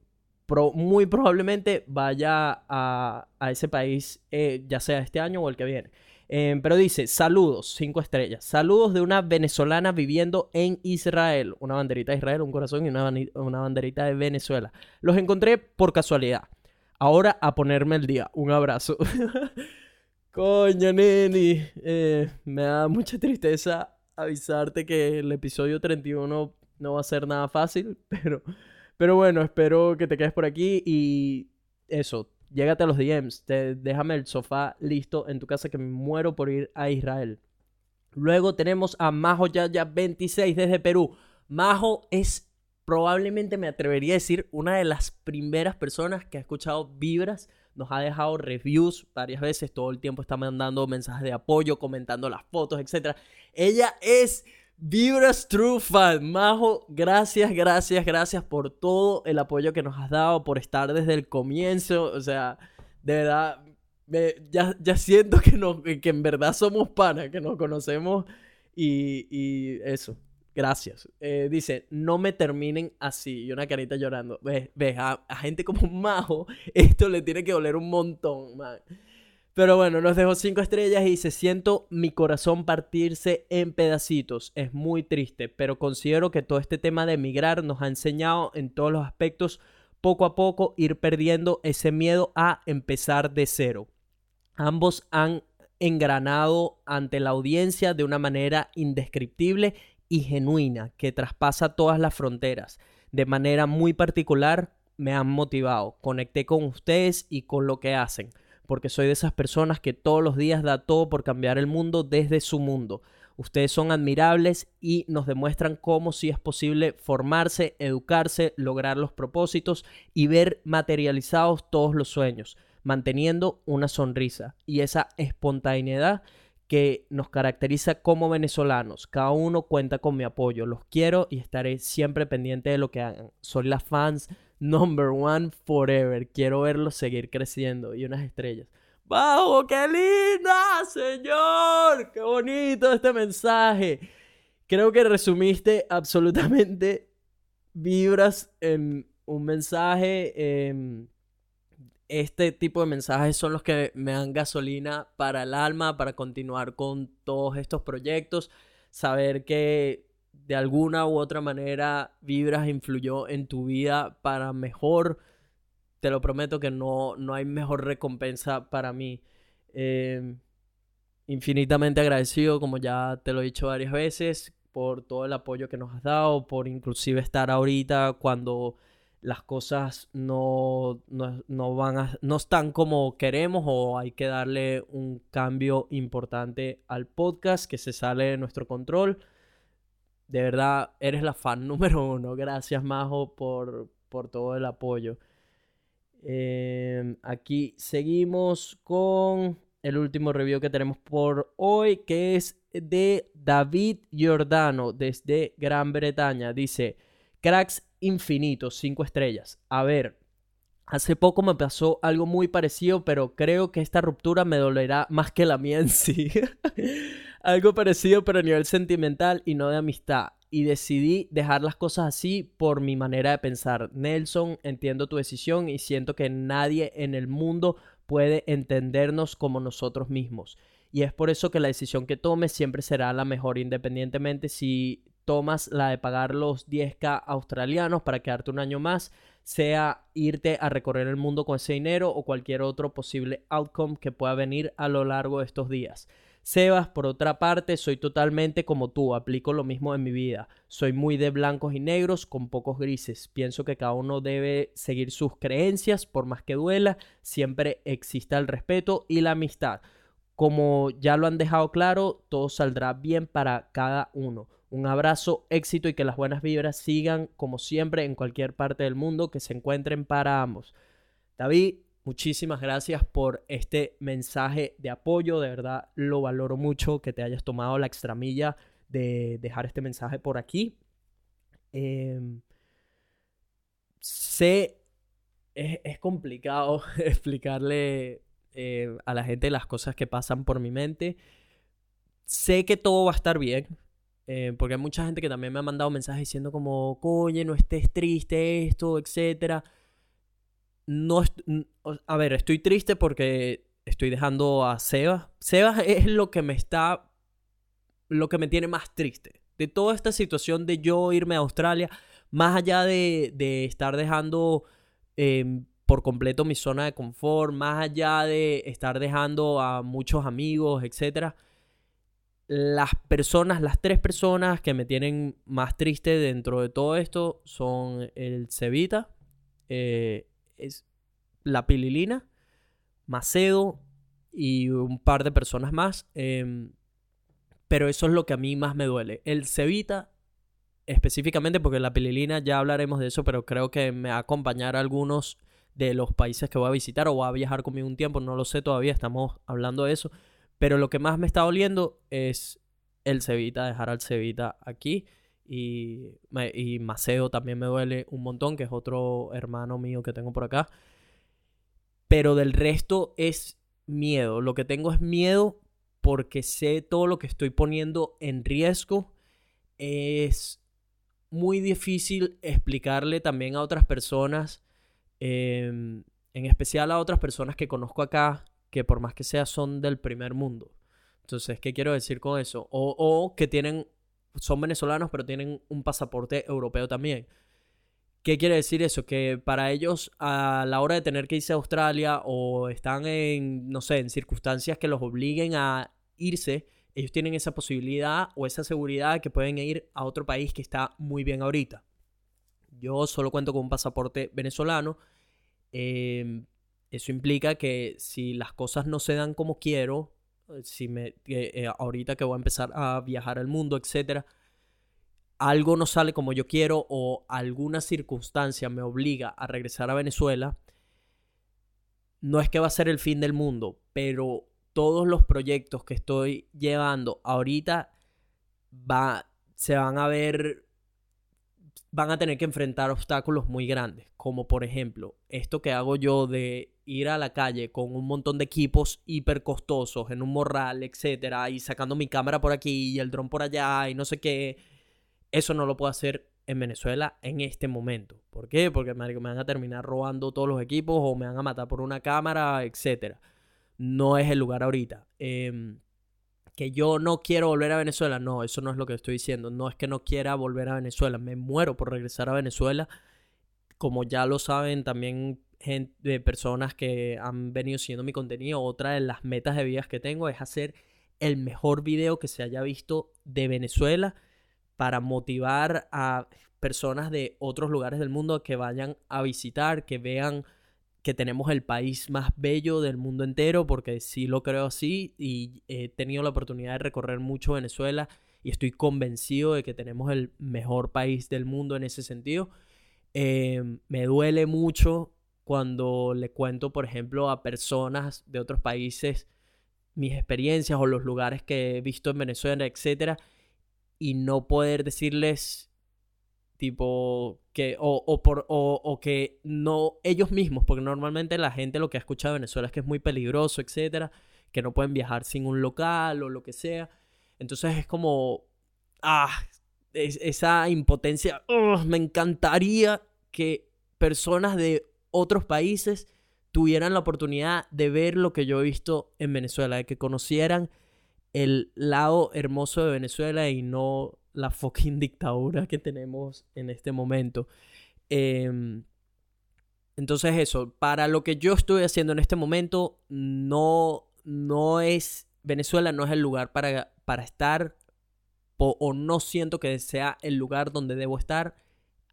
muy probablemente vaya a, ese país, eh, ya sea este año o el que viene. Em, pero dice, saludos, cinco estrellas. Saludos de una venezolana viviendo en Israel. Una banderita de Israel, un corazón y una, una banderita de Venezuela. Los encontré por casualidad. Ahora a ponerme el día. Un abrazo. Coño, neni. Eh, me da mucha tristeza avisarte que el episodio 31 no va a ser nada fácil, pero pero bueno, espero que te quedes por aquí y eso, llégate a los DMs, déjame el sofá listo en tu casa que me muero por ir a Israel. Luego tenemos a Majo Yaya 26 desde Perú. Majo es probablemente me atrevería a decir una de las primeras personas que ha escuchado Vibras. Nos ha dejado reviews varias veces, todo el tiempo está mandando mensajes de apoyo, comentando las fotos, etc. Ella es Vibras True Fan. Majo, gracias, gracias, gracias por todo el apoyo que nos has dado, por estar desde el comienzo. O sea, de verdad, ya, ya, siento que, no, que en verdad somos panas, que nos conocemos y, eso. Gracias. Eh, dice, no me terminen así. Y una carita llorando. Ves, ves a, a, gente como Majo, esto le tiene que doler un montón, man. Pero bueno, nos dejó cinco estrellas y dice, siento mi corazón partirse en pedacitos. Es muy triste, pero considero que todo este tema de emigrar nos ha enseñado en todos los aspectos, poco a poco, ir perdiendo ese miedo a empezar de cero. Ambos han engranado ante la audiencia de una manera indescriptible y genuina que traspasa todas las fronteras. De manera muy particular me han motivado, conecté con ustedes y con lo que hacen porque soy de esas personas que todos los días da todo por cambiar el mundo desde su mundo. Ustedes son admirables y nos demuestran cómo sí es posible formarse, educarse, lograr los propósitos y ver materializados todos los sueños, manteniendo una sonrisa y esa espontaneidad que nos caracteriza como venezolanos. Cada uno cuenta con mi apoyo. Los quiero y estaré siempre pendiente de lo que hagan. Soy la fans number one forever. Quiero verlos seguir creciendo y unas estrellas. ¡Wow! ¡Qué linda, señor! ¡Qué bonito este mensaje! Creo que resumiste absolutamente vibras en un mensaje. Em, este tipo de mensajes son los que me dan gasolina para el alma, para continuar con todos estos proyectos. Saber que de alguna u otra manera Vibras influyó en tu vida para mejor. Te lo prometo que no, no hay mejor recompensa para mí. Em, infinitamente agradecido, como ya te lo he dicho varias veces, por todo el apoyo que nos has dado, por inclusive estar ahorita cuando las cosas no, no, van a, no están como queremos o hay que darle un cambio importante al podcast que se sale de nuestro control. De verdad, eres la fan número uno. Gracias, Majo, por, por todo el apoyo. Em, aquí seguimos con el último review que tenemos por hoy, que es de David Giordano desde Gran Bretaña. Dice, cracks infinitos, 5 estrellas. A ver, hace poco me pasó algo muy parecido, pero creo que esta ruptura me dolerá más que la mía en sí. algo parecido, pero a nivel sentimental y no de amistad. Y decidí dejar las cosas así por mi manera de pensar. Nelson, entiendo tu decisión y siento que nadie en el mundo puede entendernos como nosotros mismos. Y es por eso que la decisión que tomes siempre será la mejor, independientemente si tomas la de pagar los 10k australianos para quedarte un año más, sea irte a recorrer el mundo con ese dinero o cualquier otro posible outcome que pueda venir a lo largo de estos días. Sebas, por otra parte, soy totalmente como tú, aplico lo mismo en mi vida. Soy muy de blancos y negros con pocos grises. Pienso que cada uno debe seguir sus creencias, por más que duela, siempre exista el respeto y la amistad. Como ya lo han dejado claro, todo saldrá bien para cada uno. Un abrazo, éxito y que las buenas vibras sigan como siempre en cualquier parte del mundo que se encuentren para ambos. David, muchísimas gracias por este mensaje de apoyo. De verdad lo valoro mucho que te hayas tomado la extramilla de dejar este mensaje por aquí. Em, sé, es, complicado explicarle eh, a la gente las cosas que pasan por mi mente. Sé que todo va a estar bien eh, porque hay mucha gente que también me ha mandado mensajes diciendo como, coño, no estés triste, esto, etc. No, a ver, estoy triste porque estoy dejando a Sebas. Sebas es lo que me está, lo que me tiene más triste. De toda esta situación de yo irme a Australia, más allá de, estar dejando em, por completo mi zona de confort, más allá de estar dejando a muchos amigos, etcétera las personas, las tres personas que me tienen más triste dentro de todo esto son el Cevita, eh, es la Pililina, Macedo y un par de personas más. Em, pero eso es lo que a mí más me duele. El Cevita, específicamente porque la Pililina, ya hablaremos de eso, pero creo que me va a acompañar a algunos de los países que voy a visitar o va a viajar conmigo un tiempo, no lo sé todavía, estamos hablando de eso. Pero lo que más me está doliendo es el Cevita, dejar al Cevita aquí. Y, y Maceo también me duele un montón, que es otro hermano mío que tengo por acá. Pero del resto es miedo. Lo que tengo es miedo porque sé todo lo que estoy poniendo en riesgo. Es muy difícil explicarle también a otras personas, em, en especial a otras personas que conozco acá, que por más que sea son del primer mundo. Entonces, ¿qué quiero decir con eso? O, que tienen, son venezolanos pero tienen un pasaporte europeo también. ¿Qué quiere decir eso? Que para ellos a la hora de tener que irse a Australia o están en, no sé, en circunstancias que los obliguen a irse, ellos tienen esa posibilidad o esa seguridad de que pueden ir a otro país que está muy bien ahorita. Yo solo cuento con un pasaporte venezolano. Eh, eso implica que si las cosas no se dan como quiero, eh, si me, eh, ahorita que voy a empezar a viajar al mundo, etcétera, algo no sale como yo quiero o alguna circunstancia me obliga a regresar a Venezuela, no es que va a ser el fin del mundo, pero todos los proyectos que estoy llevando ahorita va, se van a ver van a tener que enfrentar obstáculos muy grandes, como por ejemplo esto que hago yo de ir a la calle con un montón de equipos hiper costosos en un morral, etcétera, y sacando mi cámara por aquí y el dron por allá y no sé qué, eso no lo puedo hacer en Venezuela en este momento. ¿Por qué? Porque me van a terminar robando todos los equipos o me van a matar por una cámara, etc. No es el lugar ahorita. Em, que yo no quiero volver a Venezuela, no, eso no es lo que estoy diciendo. No es que no quiera volver a Venezuela, me muero por regresar a Venezuela. Como ya lo saben también de personas que han venido siguiendo mi contenido, otra de las metas de vida que tengo es hacer el mejor video que se haya visto de Venezuela para motivar a personas de otros lugares del mundo que vayan a visitar, que vean que tenemos el país más bello del mundo entero, porque sí lo creo así y he tenido la oportunidad de recorrer mucho Venezuela y estoy convencido de que tenemos el mejor país del mundo en ese sentido. Eh, me duele mucho cuando le cuento, por ejemplo, a personas de otros países mis experiencias o los lugares que he visto en Venezuela, etcétera, y no poder decirles tipo que o, por o, que no ellos mismos porque normalmente la gente lo que ha escuchado de Venezuela es que es muy peligroso etcétera que no pueden viajar sin un local o lo que sea. Entonces es como ah esa impotencia me encantaría que personas de otros países tuvieran la oportunidad de ver lo que yo he visto en Venezuela, de que conocieran el lado hermoso de Venezuela y no la fucking dictadura que tenemos en este momento. Em, entonces eso, para lo que yo estoy haciendo en este momento, no, no es, Venezuela no es el lugar para, para estar o no siento que sea el lugar donde debo estar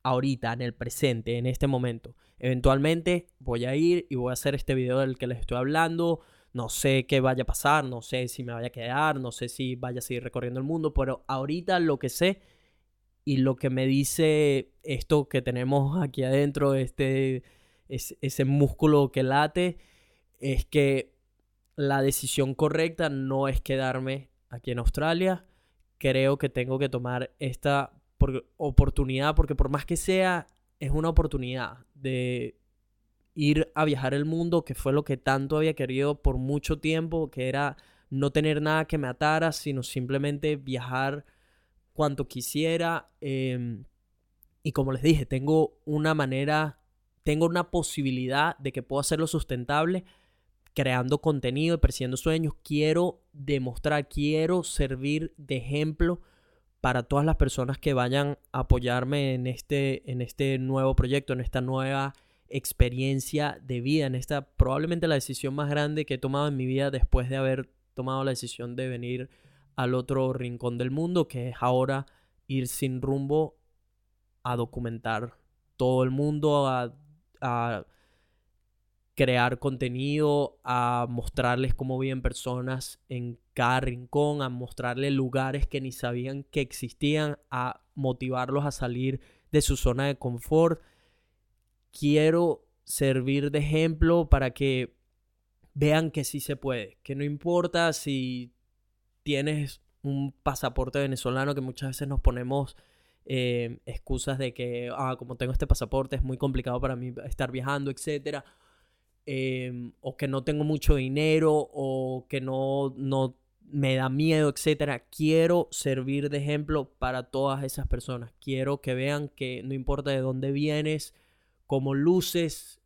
ahorita, en el presente, en este momento. Eventualmente voy a ir y voy a hacer este video del que les estoy hablando. No sé qué vaya a pasar, no sé si me vaya a quedar, no sé si vaya a seguir recorriendo el mundo, pero ahorita lo que sé y lo que me dice esto que tenemos aquí adentro, este, ese músculo que late, es que la decisión correcta no es quedarme aquí en Australia. Creo que tengo que tomar esta oportunidad, porque por más que sea, es una oportunidad de ir a viajar el mundo, que fue lo que tanto había querido por mucho tiempo, que era no tener nada que me atara, sino simplemente viajar cuanto quisiera. Em, y como les dije, tengo una manera, tengo una posibilidad de que puedo hacerlo sustentable creando contenido y persiguiendo sueños. Quiero demostrar, quiero servir de ejemplo para todas las personas que vayan a apoyarme en este, en este nuevo proyecto, en esta nueva experiencia de vida, en esta probablemente la decisión más grande que he tomado en mi vida después de haber tomado la decisión de venir al otro rincón del mundo, que es ahora ir sin rumbo a documentar todo el mundo, a, crear contenido, a mostrarles cómo viven personas en cada rincón, a mostrarles lugares que ni sabían que existían, a motivarlos a salir de su zona de confort. Quiero servir de ejemplo para que vean que sí se puede, que no importa si tienes un pasaporte venezolano que muchas veces nos ponemos eh, excusas de que, ah, como tengo este pasaporte es muy complicado para mí estar viajando, etcétera Em, o que no tengo mucho dinero o que no, no me da miedo, etcétera. Quiero servir de ejemplo para todas esas personas. Quiero que vean que no importa de dónde vienes, cómo luces,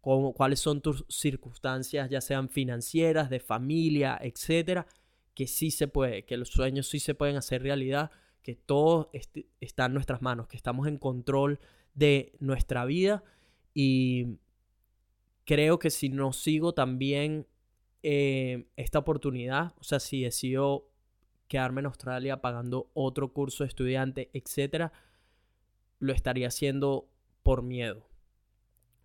cómo, cuáles son tus circunstancias, ya sean financieras, de familia, etcétera, que sí se puede, que los sueños sí se pueden hacer realidad, que todo está en nuestras manos, que estamos en control de nuestra vida y creo que si no sigo también eh, esta oportunidad, o sea, si decido quedarme en Australia pagando otro curso de estudiante, etcétera, lo estaría haciendo por miedo.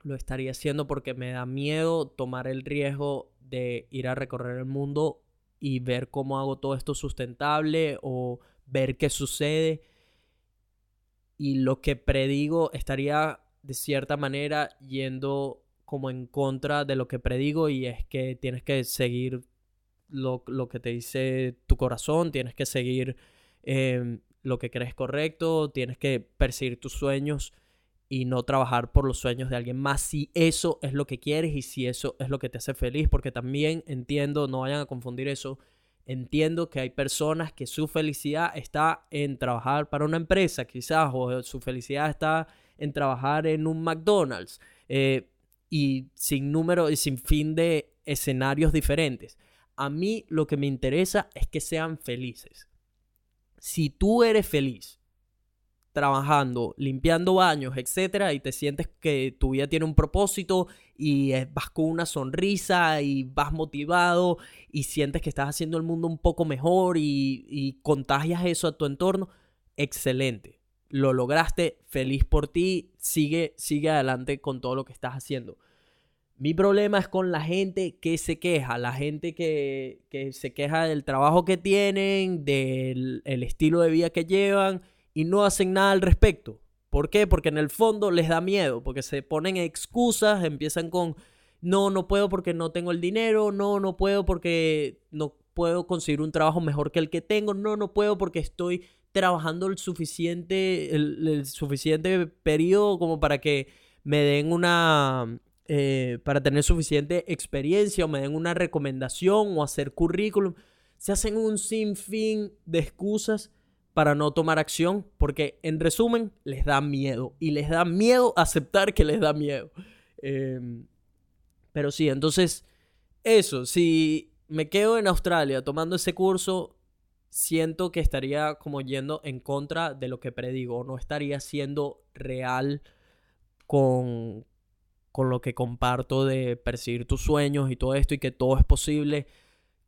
Lo estaría haciendo porque me da miedo tomar el riesgo de ir a recorrer el mundo y ver cómo hago todo esto sustentable o ver qué sucede. Y lo que predigo estaría de cierta manera yendo como en contra de lo que predigo y es que tienes que seguir lo, que te dice tu corazón, tienes que seguir em, lo que crees correcto, tienes que perseguir tus sueños y no trabajar por los sueños de alguien más si eso es lo que quieres y si eso es lo que te hace feliz, porque también entiendo, no vayan a confundir eso, Entiendo que hay personas que su felicidad está en trabajar para una empresa, quizás, o su felicidad está en trabajar en un McDonald's, eh, y sin número y sin fin de escenarios diferentes. A mí lo que me interesa es que sean felices. Si tú eres feliz trabajando, limpiando baños, etcétera, y te sientes que tu vida tiene un propósito y vas con una sonrisa y vas motivado y sientes que estás haciendo el mundo un poco mejor y, contagias eso a tu entorno, excelente. Lo lograste, feliz por ti, sigue, sigue adelante con todo lo que estás haciendo. Mi problema es con la gente que se queja, la gente que, que se queja del trabajo que tienen, del el estilo de vida que llevan y no hacen nada al respecto. ¿Por qué? Porque en el fondo les da miedo, porque se ponen excusas, empiezan con, no, no puedo porque no tengo el dinero, no, no puedo porque no puedo conseguir un trabajo mejor que el que tengo, no, no puedo porque estoy trabajando el suficiente, el, suficiente periodo como para que me den una, eh, para tener suficiente experiencia o me den una recomendación o hacer currículum. Se hacen un sinfín de excusas para no tomar acción, porque en resumen les da miedo y les da miedo aceptar que les da miedo. Em, pero sí, entonces, eso, si me quedo en Australia tomando ese curso, siento que estaría como yendo en contra de lo que predigo, no estaría siendo real con, con lo que comparto de perseguir tus sueños y todo esto y que todo es posible.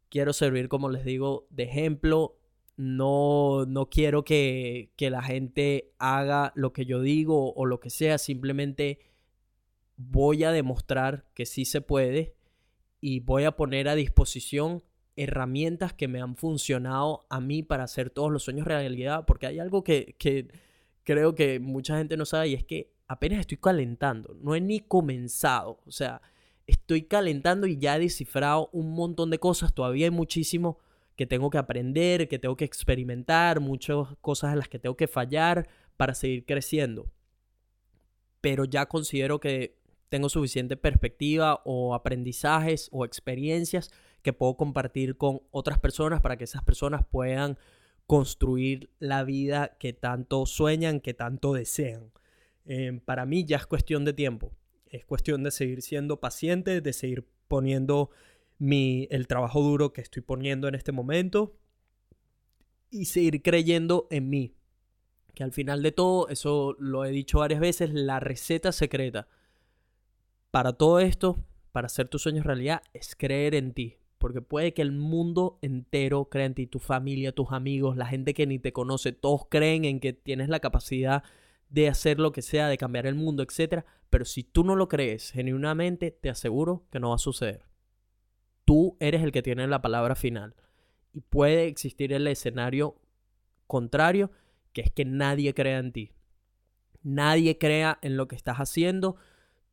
Quiero servir, como les digo, de ejemplo no, no quiero que, que, la gente haga lo que yo digo o lo que sea, simplemente voy a demostrar que sí se puede y voy a poner a disposición herramientas que me han funcionado a mí para hacer todos los sueños realidad, porque hay algo que, que creo que mucha gente no sabe y es que apenas estoy calentando, no he ni comenzado, o sea, estoy calentando y ya he descifrado un montón de cosas, todavía hay muchísimo que tengo que aprender, que tengo que experimentar, muchas cosas en las que tengo que fallar para seguir creciendo. Pero ya considero que tengo suficiente perspectiva o aprendizajes o experiencias que puedo compartir con otras personas para que esas personas puedan construir la vida que tanto sueñan, que tanto desean. Eh, para mí ya es cuestión de tiempo. Es cuestión de seguir siendo paciente, de seguir poniendo el trabajo duro que estoy poniendo en este momento y seguir creyendo en mí. Que al final de todo, eso lo he dicho varias veces, la receta secreta para todo esto, para hacer tus sueños realidad, es creer en ti. Porque puede que el mundo entero crea en ti, tu familia, tus amigos, la gente que ni te conoce, todos creen en que tienes la capacidad de hacer lo que sea, de cambiar el mundo, etc. Pero si tú no lo crees genuinamente, te aseguro que no va a suceder eres el que tiene la palabra final. Y puede existir el escenario contrario, que es que nadie crea en ti. Nadie crea en lo que estás haciendo.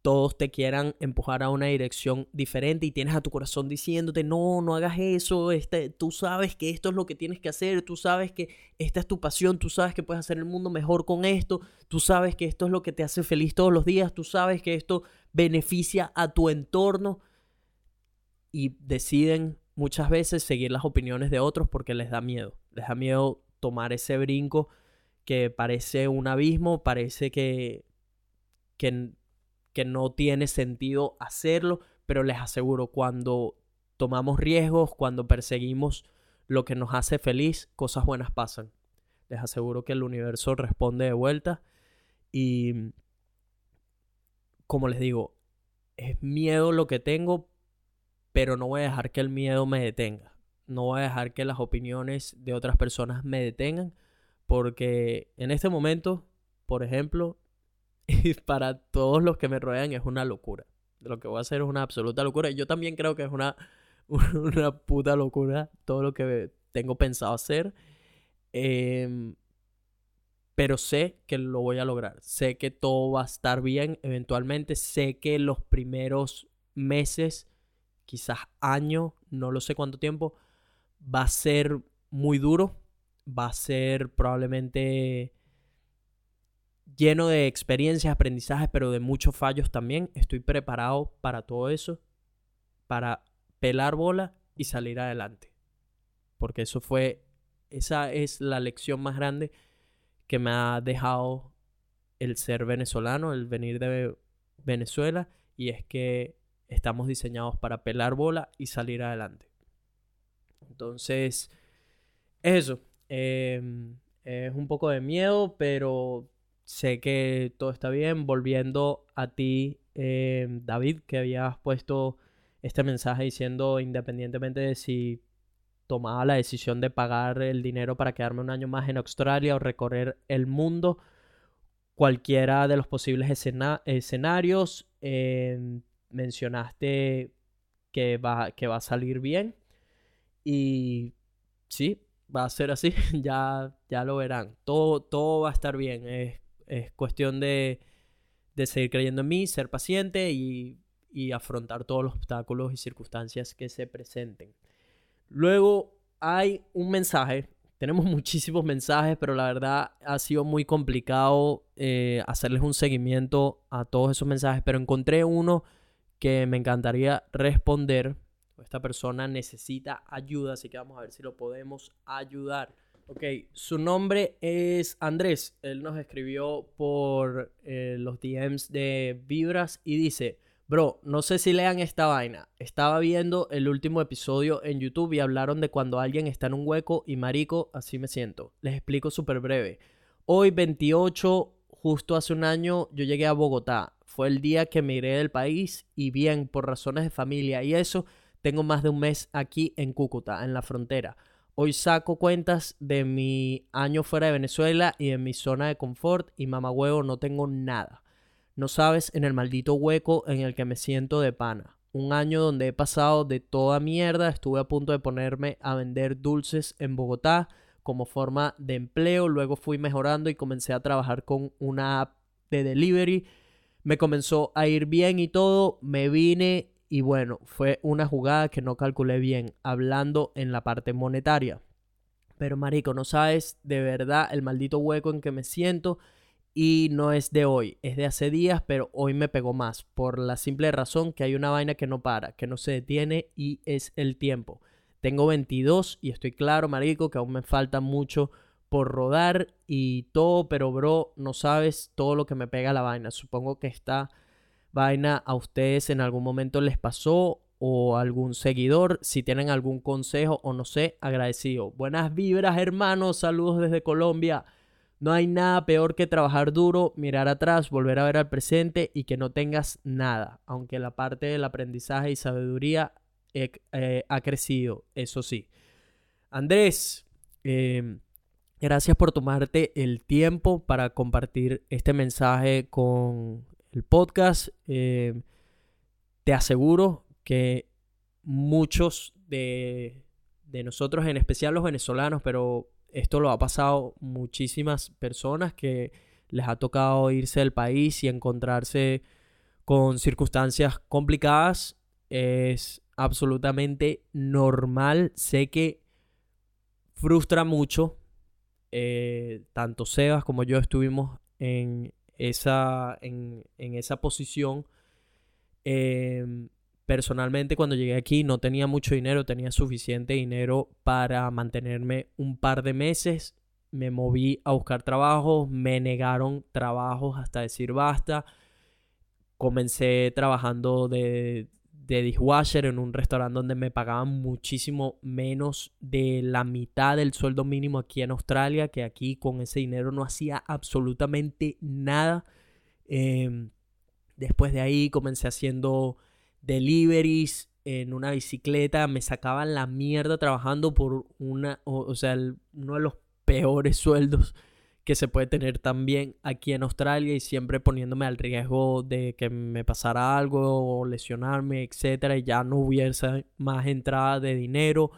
Todos te quieran empujar a una dirección diferente y tienes a tu corazón diciéndote, no, no hagas eso, este, tú sabes que esto es lo que tienes que hacer, tú sabes que esta es tu pasión, tú sabes que puedes hacer el mundo mejor con esto, tú sabes que esto es lo que te hace feliz todos los días, tú sabes que esto beneficia a tu entorno y deciden muchas veces seguir las opiniones de otros porque les da miedo. Les da miedo tomar ese brinco que parece un abismo, parece que, que, no tiene sentido hacerlo, pero les aseguro, cuando tomamos riesgos, cuando perseguimos lo que nos hace feliz, cosas buenas pasan. Les aseguro que el universo responde de vuelta y, como les digo, es miedo lo que tengo, pero no voy a dejar que el miedo me detenga. No voy a dejar que las opiniones de otras personas me detengan, porque en este momento, por ejemplo, para todos los que me rodean es una locura. Lo que voy a hacer es una absoluta locura. Y yo también creo que es una, una puta locura todo lo que tengo pensado hacer. Em, pero sé que lo voy a lograr. Sé que todo va a estar bien eventualmente. Sé que los primeros meses quizás año, no lo sé cuánto tiempo, va a ser muy duro, va a ser probablemente lleno de experiencias, aprendizajes, pero de muchos fallos también. Estoy preparado para todo eso, para pelar bola y salir adelante. porque eso fue, esa es la lección más grande que me ha dejado el ser venezolano, el venir de Venezuela, y es que estamos diseñados para pelar bola y salir adelante. Entonces, eso. Em, es un poco de miedo, pero sé que todo está bien. Volviendo a ti, em, David, que habías puesto este mensaje diciendo, independientemente de si tomaba la decisión de pagar el dinero para quedarme un año más en Australia o recorrer el mundo, cualquiera de los posibles escenarios, em, mencionaste que va, que va a salir bien. Y sí, va a ser así, ya, ya lo verán. Todo, todo va a estar bien. Es, cuestión de, de, seguir creyendo en mí, ser paciente y, y afrontar todos los obstáculos y circunstancias que se presenten. Luego hay un mensaje. Tenemos muchísimos mensajes, pero la verdad ha sido muy complicado eh, hacerles un seguimiento a todos esos mensajes. Pero encontré uno que me encantaría responder esta persona necesita ayuda, así que vamos a ver si lo podemos ayudar. Ok, su nombre es Andrés. Él nos escribió por eh, los DMs de Vibras y dice, bro, no sé si lean esta vaina. Estaba viendo el último episodio en YouTube y hablaron de cuando alguien está en un hueco y marico, así me siento. Les explico súper breve. Hoy 28, justo hace un año, yo llegué a Bogotá. Fue el día que miré del país y bien, por razones de familia y eso tengo más de un mes aquí en Cúcuta, en la frontera. Hoy saco cuentas de mi año fuera de Venezuela y en mi zona de confort y mamá huevo no tengo nada. No sabes en el maldito hueco en el que me siento de pana. Un año donde he pasado de toda mierda, estuve a punto de ponerme a vender dulces en Bogotá como forma de empleo, luego fui mejorando y comencé a trabajar con una app de delivery. Me comenzó a ir bien y todo, me vine y bueno, fue una jugada que no calculé bien, hablando en la parte monetaria. Pero marico, no sabes de verdad el maldito hueco en que me siento y no es de hoy, es de hace días, pero hoy me pegó más por la simple razón que hay una vaina que no para, que no se detiene y es el tiempo. Tengo 22 y estoy claro, marico, que aún me falta mucho por rodar y todo, pero bro, no sabes todo lo que me pega la vaina. Supongo que está vaina a ustedes en algún momento les pasó o algún seguidor, si tienen algún consejo o no sé, agradecido. Buenas vibras, hermanos, saludos desde Colombia. No hay nada peor que trabajar duro, mirar atrás, volver a ver al presente y que no tengas nada, aunque la parte del aprendizaje y sabiduría eh, ha crecido, eso sí. Andrés, em, gracias por tomarte el tiempo para compartir este mensaje con el podcast. Eh, te aseguro que muchos de, nosotros, en especial los venezolanos, pero esto lo ha pasado muchísimas personas que les ha tocado irse del país y encontrarse con circunstancias complicadas. Es absolutamente normal. Sé que frustra mucho. Eh, tanto Sebas como yo estuvimos en, esa, en, esa posición. Em, personalmente cuando llegué aquí no tenía mucho dinero, tenía suficiente dinero para mantenerme un par de meses. Me moví a buscar trabajo, me negaron trabajos hasta decir basta. Comencé trabajando de, de dishwasher en un restaurante donde me pagaban muchísimo menos de la mitad del sueldo mínimo aquí en Australia, que aquí con ese dinero no hacía absolutamente nada. Em, después de ahí comencé haciendo deliveries en una bicicleta, me sacaban la mierda trabajando por una, o, sea, uno de los peores sueldos que se puede tener también aquí en Australia y siempre poniéndome al riesgo de que me pasara algo o lesionarme, etcétera, y ya no hubiese más entrada de dinero.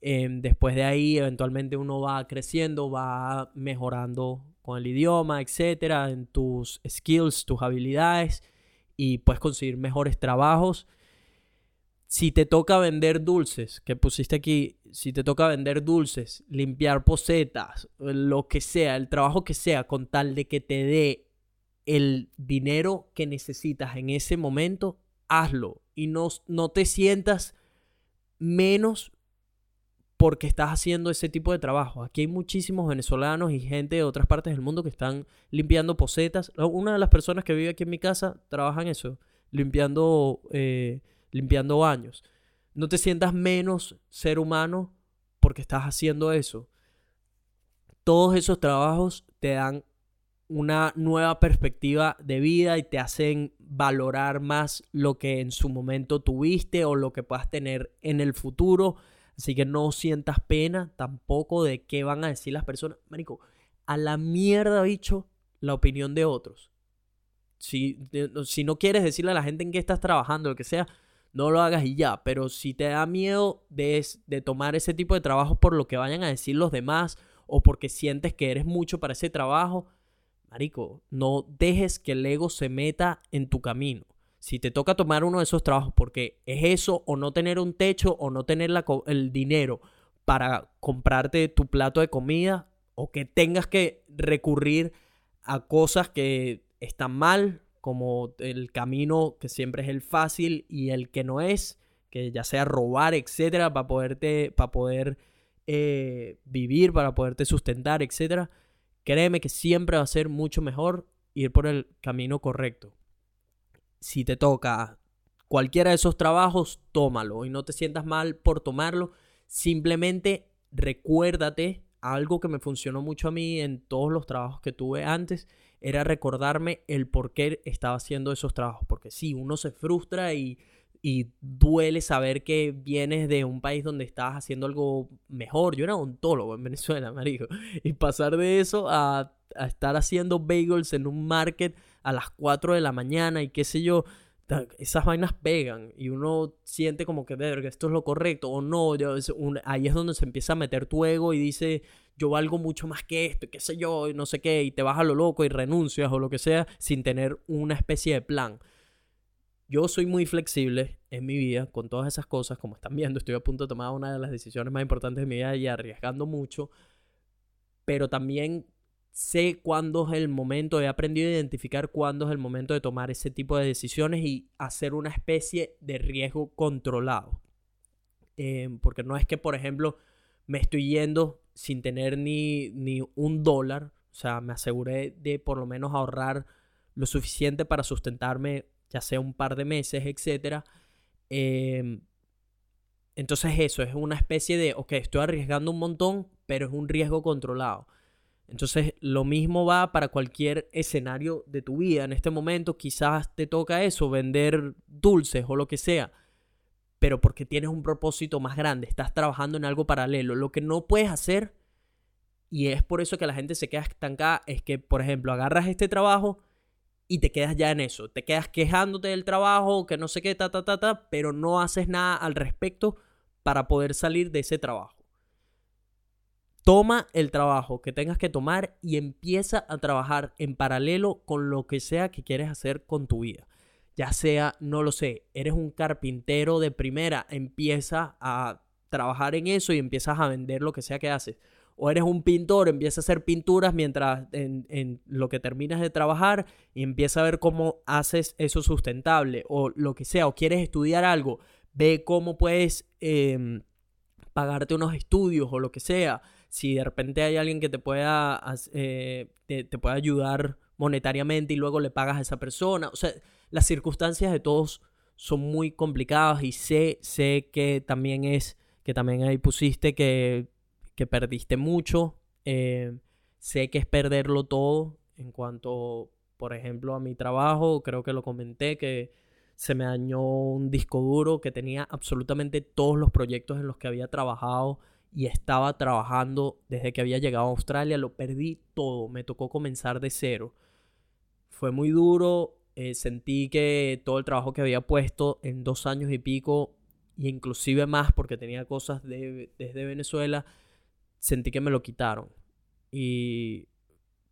Em, después de ahí, eventualmente uno va creciendo, va mejorando con el idioma, etcétera, en tus skills, tus habilidades y puedes conseguir mejores trabajos si te toca vender dulces, que pusiste aquí, si te toca vender dulces, limpiar posetas, lo que sea, el trabajo que sea, con tal de que te dé el dinero que necesitas en ese momento, hazlo. Y no, no te sientas menos porque estás haciendo ese tipo de trabajo. Aquí hay muchísimos venezolanos y gente de otras partes del mundo que están limpiando posetas. Una de las personas que vive aquí en mi casa trabaja en eso, limpiando, eh, limpiando baños. No te sientas menos ser humano porque estás haciendo eso. Todos esos trabajos te dan una nueva perspectiva de vida y te hacen valorar más lo que en su momento tuviste o lo que puedas tener en el futuro. Así que no sientas pena tampoco de qué van a decir las personas. Marico, a la mierda, bicho, la opinión de otros. Si, si no quieres decirle a la gente en qué estás trabajando, lo que sea, no lo hagas y ya. Pero si te da miedo de, tomar ese tipo de trabajo por lo que vayan a decir los demás o porque sientes que eres mucho para ese trabajo, Marico, no dejes que el ego se meta en tu camino. Si te toca tomar uno de esos trabajos porque es eso o no tener un techo o no tener el dinero para comprarte tu plato de comida o que tengas que recurrir a cosas que están mal, como el camino que siempre es el fácil y el que no es, que ya sea robar, etcétera, para poderte, para poder eh, vivir, para poderte sustentar, etcétera Créeme que siempre va a ser mucho mejor ir por el camino correcto. Si te toca cualquiera de esos trabajos, tómalo y no te sientas mal por tomarlo. Simplemente recuérdate algo que me funcionó mucho a mí en todos los trabajos que tuve antes, era recordarme el por qué estaba haciendo esos trabajos. Porque sí, uno se frustra y y duele saber que vienes de un país donde estás haciendo algo mejor. Yo era ontólogo en Venezuela, marico. Y pasar de eso a, estar haciendo bagels en un market a las 4 de la mañana y qué sé yo, esas vainas pegan y uno siente como que, verga, esto es lo correcto o no. ahí es donde se empieza a meter tu ego y dice, yo valgo mucho más que esto, qué sé yo, y no sé qué, y te vas a lo loco y renuncias o lo que sea sin tener una especie de plan. Yo soy muy flexible en mi vida con todas esas cosas, como están viendo, estoy a punto de tomar una de las decisiones más importantes de mi vida y arriesgando mucho, pero también sé cuándo es el momento, he aprendido a identificar cuándo es el momento de tomar ese tipo de decisiones y hacer una especie de riesgo controlado. Em, porque no es que, por ejemplo, me estoy yendo sin tener ni, ni un dólar, o sea, me aseguré de por lo menos ahorrar lo suficiente para sustentarme ya sea un par de meses, etc. Em, entonces eso es una especie de, ok, estoy arriesgando un montón, pero es un riesgo controlado. Entonces lo mismo va para cualquier escenario de tu vida. En este momento quizás te toca eso, vender dulces o lo que sea, pero porque tienes un propósito más grande, estás trabajando en algo paralelo. Lo que no puedes hacer, y es por eso que la gente se queda estancada, es que, por ejemplo, agarras este trabajo y te quedas ya en eso. Te quedas quejándote del trabajo, que no sé qué, ta, ta, ta, ta, pero no haces nada al respecto para poder salir de ese trabajo. Toma el trabajo que tengas que tomar y empieza a trabajar en paralelo con lo que sea que quieres hacer con tu vida. Ya sea, no lo sé, eres un carpintero de primera, empieza a trabajar en eso y empiezas a vender lo que sea que haces o eres un pintor, empieza a hacer pinturas mientras en, lo que terminas de trabajar y empieza a ver cómo haces eso sustentable o lo que sea, o quieres estudiar algo, ve cómo puedes em, pagarte unos estudios o lo que sea. Si de repente hay alguien que te pueda, eh, te, te pueda ayudar monetariamente y luego le pagas a esa persona. O sea, las circunstancias de todos son muy complicadas y sé, sé que también es, que también ahí pusiste que que perdiste mucho. Eh, sé que es perderlo todo en cuanto, por ejemplo, a mi trabajo. Creo que lo comenté que se me dañó un disco duro que tenía absolutamente todos los proyectos en los que había trabajado y estaba trabajando desde que había llegado a Australia. Lo perdí todo. Me tocó comenzar de cero. Fue muy duro. Eh, sentí que todo el trabajo que había puesto en dos años y pico, y inclusive más porque tenía cosas desde Venezuela, sentí que me lo quitaron. Y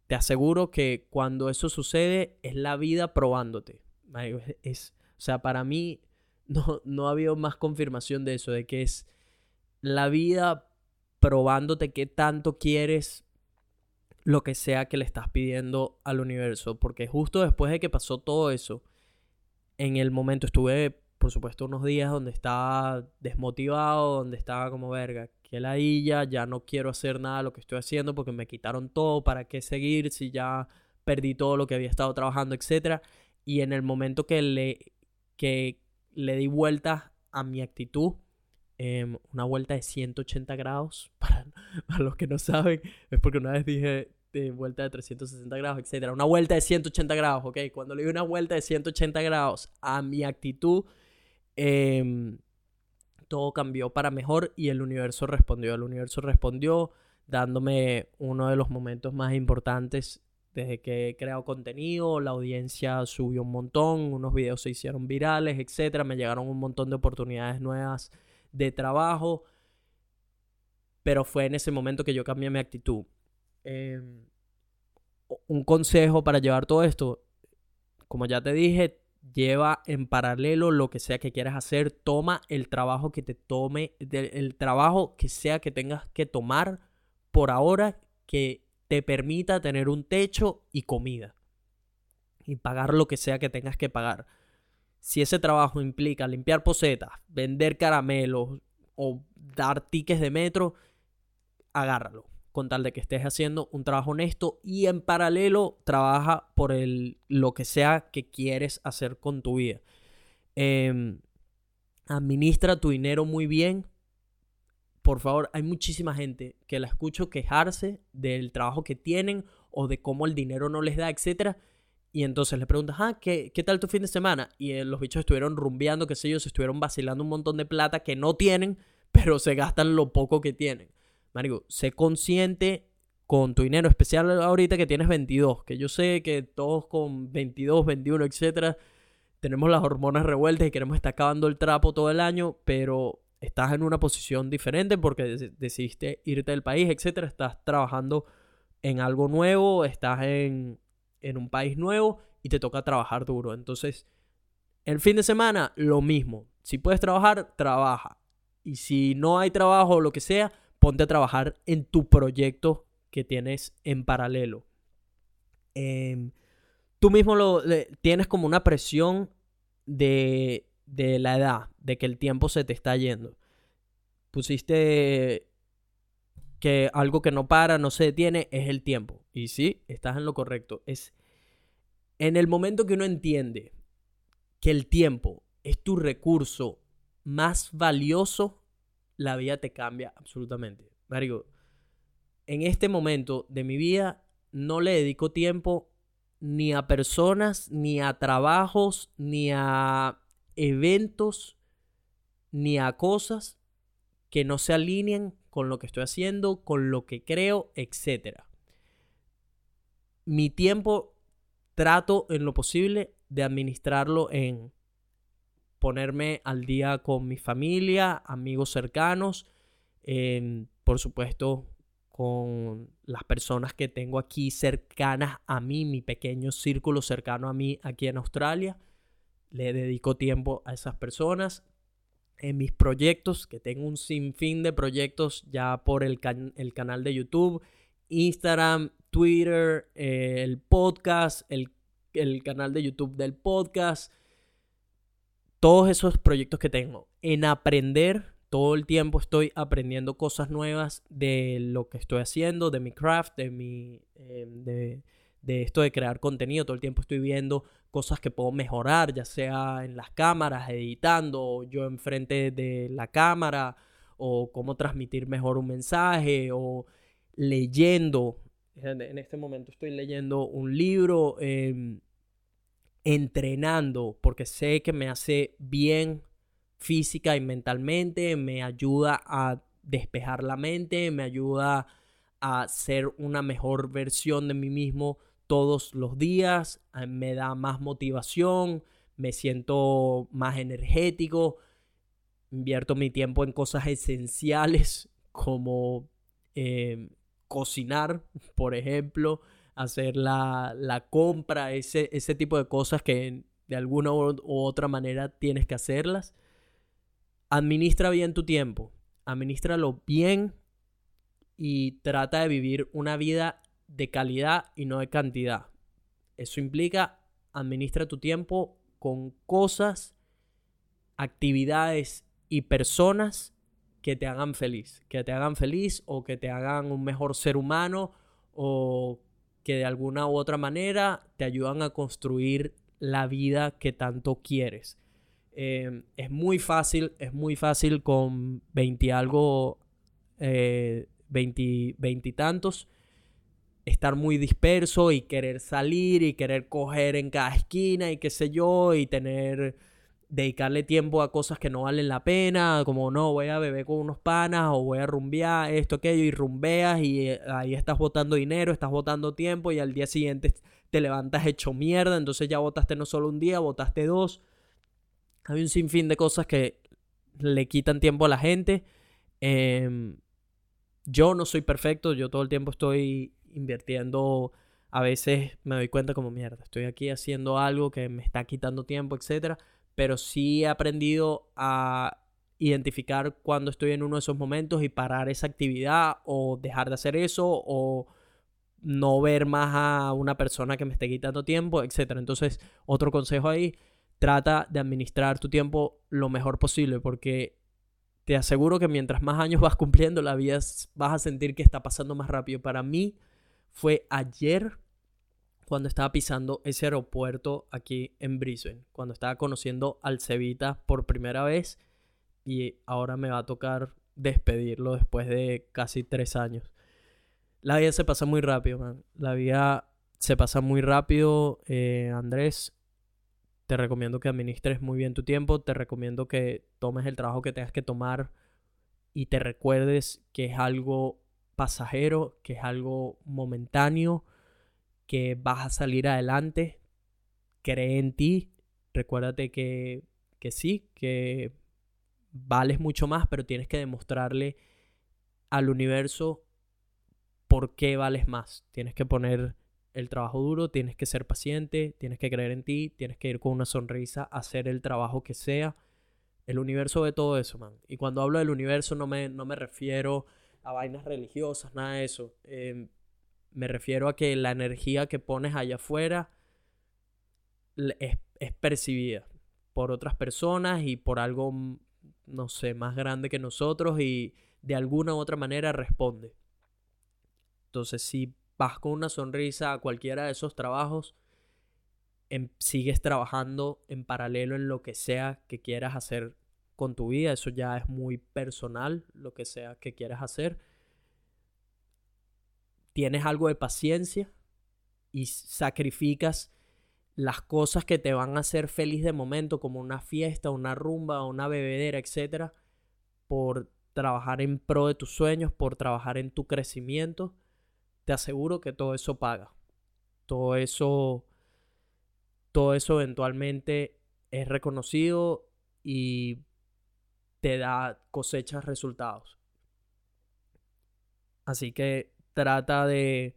te aseguro que cuando eso sucede es la vida probándote. Es, o sea, para mí no, no ha habido más confirmación de eso, de que es la vida probándote qué tanto quieres lo que sea que le estás pidiendo al universo. Porque justo después de que pasó todo eso, en el momento estuve, por supuesto, unos días donde estaba desmotivado, donde estaba como verga, que ladilla, ya no quiero hacer nada lo que estoy haciendo porque me quitaron todo, ¿para qué seguir si ya perdí todo lo que había estado trabajando, etcétera? Y en el momento que le, que le di vuelta a mi actitud, em, una vuelta de 180 grados, para, los que no saben, es porque una vez dije de vuelta de 360 grados, etcétera. Una vuelta de 180 grados, ¿ok? Cuando le di una vuelta de 180 grados a mi actitud, eh, todo cambió para mejor y el universo respondió. El universo respondió dándome uno de los momentos más importantes desde que he creado contenido, la audiencia subió un montón, unos videos se hicieron virales, etcétera, me llegaron un montón de oportunidades nuevas de trabajo, pero fue en ese momento que yo cambié mi actitud. Em, un consejo para llevar todo esto, como ya te dije, lleva en paralelo lo que sea que quieras hacer, toma el trabajo que te tome, el trabajo que sea que tengas que tomar por ahora que te permita tener un techo y comida y pagar lo que sea que tengas que pagar. Si ese trabajo implica limpiar posetas, vender caramelos o dar tickets de metro, agárralo con tal de que estés haciendo un trabajo honesto y en paralelo trabaja por el, lo que sea que quieres hacer con tu vida. Em, administra tu dinero muy bien. Por favor, hay muchísima gente que la escucho quejarse del trabajo que tienen o de cómo el dinero no les da, etc. Y entonces le preguntas, ah, ¿qué, ¿qué, tal tu fin de semana? Y eh, los bichos estuvieron rumbeando, qué sé yo, se estuvieron vacilando un montón de plata que no tienen, pero se gastan lo poco que tienen. Marico, sé consciente con tu dinero, especial ahorita que tienes 22, que yo sé que todos con 22, 21, etcétera, tenemos las hormonas revueltas y queremos estar acabando el trapo todo el año, pero estás en una posición diferente porque decidiste irte del país, etcétera, estás trabajando en algo nuevo, estás en, en un país nuevo y te toca trabajar duro. Entonces, el fin de semana, lo mismo. Si puedes trabajar, trabaja. Y si no hay trabajo o lo que sea, ponte a trabajar en tu proyecto que tienes en paralelo. Em, tú mismo lo, tienes como una presión de, de la edad, de que el tiempo se te está yendo. Pusiste que algo que no para, no se detiene, es el tiempo. Y sí, estás en lo correcto. Es en el momento que uno entiende que el tiempo es tu recurso más valioso, la vida te cambia absolutamente. Marico, en este momento de mi vida no le dedico tiempo ni a personas, ni a trabajos, ni a eventos, ni a cosas que no se alineen con lo que estoy haciendo, con lo que creo, etc. Mi tiempo trato en lo posible de administrarlo en ponerme al día con mi familia, amigos cercanos, por supuesto con las personas que tengo aquí cercanas a mí, mi pequeño círculo cercano a mí aquí en Australia. Le dedico tiempo a esas personas. En mis proyectos, que tengo un sinfín de proyectos ya por el, el canal de YouTube, Instagram, Twitter, eh, el podcast, el, el canal de YouTube del podcast, todos esos proyectos que tengo, en aprender, todo el tiempo estoy aprendiendo cosas nuevas de lo que estoy haciendo, de mi craft, de mi... Em, de, esto de crear contenido, todo el tiempo estoy viendo cosas que puedo mejorar, ya sea en las cámaras, editando, yo enfrente de la cámara, o cómo transmitir mejor un mensaje, o leyendo. En este momento estoy leyendo un libro. Em, entrenando porque sé que me hace bien física y mentalmente, me ayuda a despejar la mente, me ayuda a ser una mejor versión de mí mismo todos los días, me da más motivación, me siento más energético, invierto mi tiempo en cosas esenciales como eh, cocinar, por ejemplo, hacer la, compra, ese, ese tipo de cosas que de alguna u otra manera tienes que hacerlas. Administra bien tu tiempo, administralo bien y trata de vivir una vida de calidad y no de cantidad. Eso implica administra tu tiempo con cosas, actividades y personas que te hagan feliz, que te hagan feliz o que te hagan un mejor ser humano o que de alguna u otra manera te ayudan a construir la vida que tanto quieres. Em, es muy fácil, es muy fácil con 20 algo, eh, 20, tantos, estar muy disperso y querer salir y querer coger en cada esquina y qué sé yo, y tener, dedicarle tiempo a cosas que no valen la pena, como no, voy a beber con unos panas o voy a rumbear esto, aquello, y rumbeas y eh, ahí estás botando dinero, estás botando tiempo y al día siguiente te levantas hecho mierda, entonces ya votaste no solo un día, votaste dos hay un sinfín de cosas que le quitan tiempo a la gente. Em, yo no soy perfecto, yo todo el tiempo estoy invirtiendo. A veces me doy cuenta como mierda, estoy aquí haciendo algo que me está quitando tiempo, etc. Pero sí he aprendido a identificar cuando estoy en uno de esos momentos y parar esa actividad o dejar de hacer eso o no ver más a una persona que me esté quitando tiempo, etc. Entonces, otro consejo ahí trata de administrar tu tiempo lo mejor posible porque te aseguro que mientras más años vas cumpliendo la vida vas a sentir que está pasando más rápido. Para mí fue ayer cuando estaba pisando ese aeropuerto aquí en Brisbane, cuando estaba conociendo al Cevita por primera vez y ahora me va a tocar despedirlo después de casi tres años. La vida se pasa muy rápido, man. La vida se pasa muy rápido, eh, Andrés te recomiendo que administres muy bien tu tiempo, te recomiendo que tomes el trabajo que tengas que tomar y te recuerdes que es algo pasajero, que es algo momentáneo, que vas a salir adelante, cree en ti, recuérdate que, que sí, que vales mucho más, pero tienes que demostrarle al universo por qué vales más. Tienes que poner el trabajo duro, tienes que ser paciente, tienes que creer en ti, tienes que ir con una sonrisa a hacer el trabajo que sea. El universo ve todo eso, man. Y cuando hablo del universo no me, no me refiero a vainas religiosas, nada de eso. Em, me refiero a que la energía que pones allá afuera es, es percibida por otras personas y por algo, mm, no sé, más grande que nosotros y de alguna u otra manera responde. Entonces, si vas con una sonrisa a cualquiera de esos trabajos, em, sigues trabajando en paralelo en lo que sea que quieras hacer con tu vida. Eso ya es muy personal, lo que sea que quieras hacer. Tienes algo de paciencia y sacrificas las cosas que te van a hacer feliz de momento, como una fiesta, una rumba, una bebedera, etcétera, por trabajar en pro de tus sueños, por trabajar en tu crecimiento te aseguro que todo eso paga. Todo eso, todo eso eventualmente es reconocido y te da cosechas resultados. Así que trata de,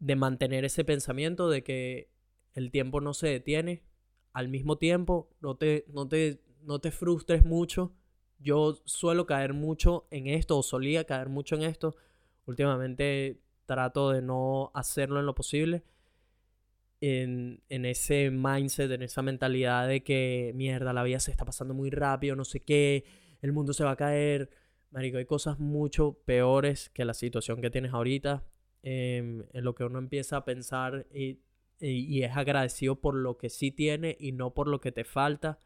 de mantener ese pensamiento de que el tiempo no se detiene. Al mismo tiempo, no te, no te, no te frustres mucho. Yo suelo caer mucho en esto, o solía caer mucho en esto, Últimamente trato de no hacerlo en lo posible. En, ese mindset, en esa mentalidad de que mierda, la vida se está pasando muy rápido, no sé qué, el mundo se va a caer. Marico, hay cosas mucho peores que la situación que tienes ahorita. Em, en lo que uno empieza a pensar y, y, es agradecido por lo que sí tiene y no por lo que te falta.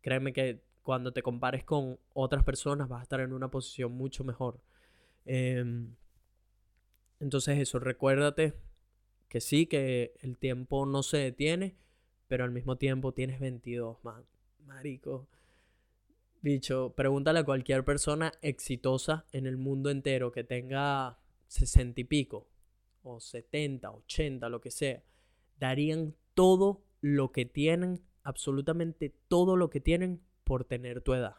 Créeme que cuando te compares con otras personas vas a estar en una posición mucho mejor. Eh, entonces eso, recuérdate que sí, que el tiempo no se detiene, pero al mismo tiempo tienes 22, man. Marico. Bicho, pregúntale a cualquier persona exitosa en el mundo entero que tenga 60 y pico, o 70, 80, lo que sea. Darían todo lo que tienen, absolutamente todo lo que tienen por tener tu edad.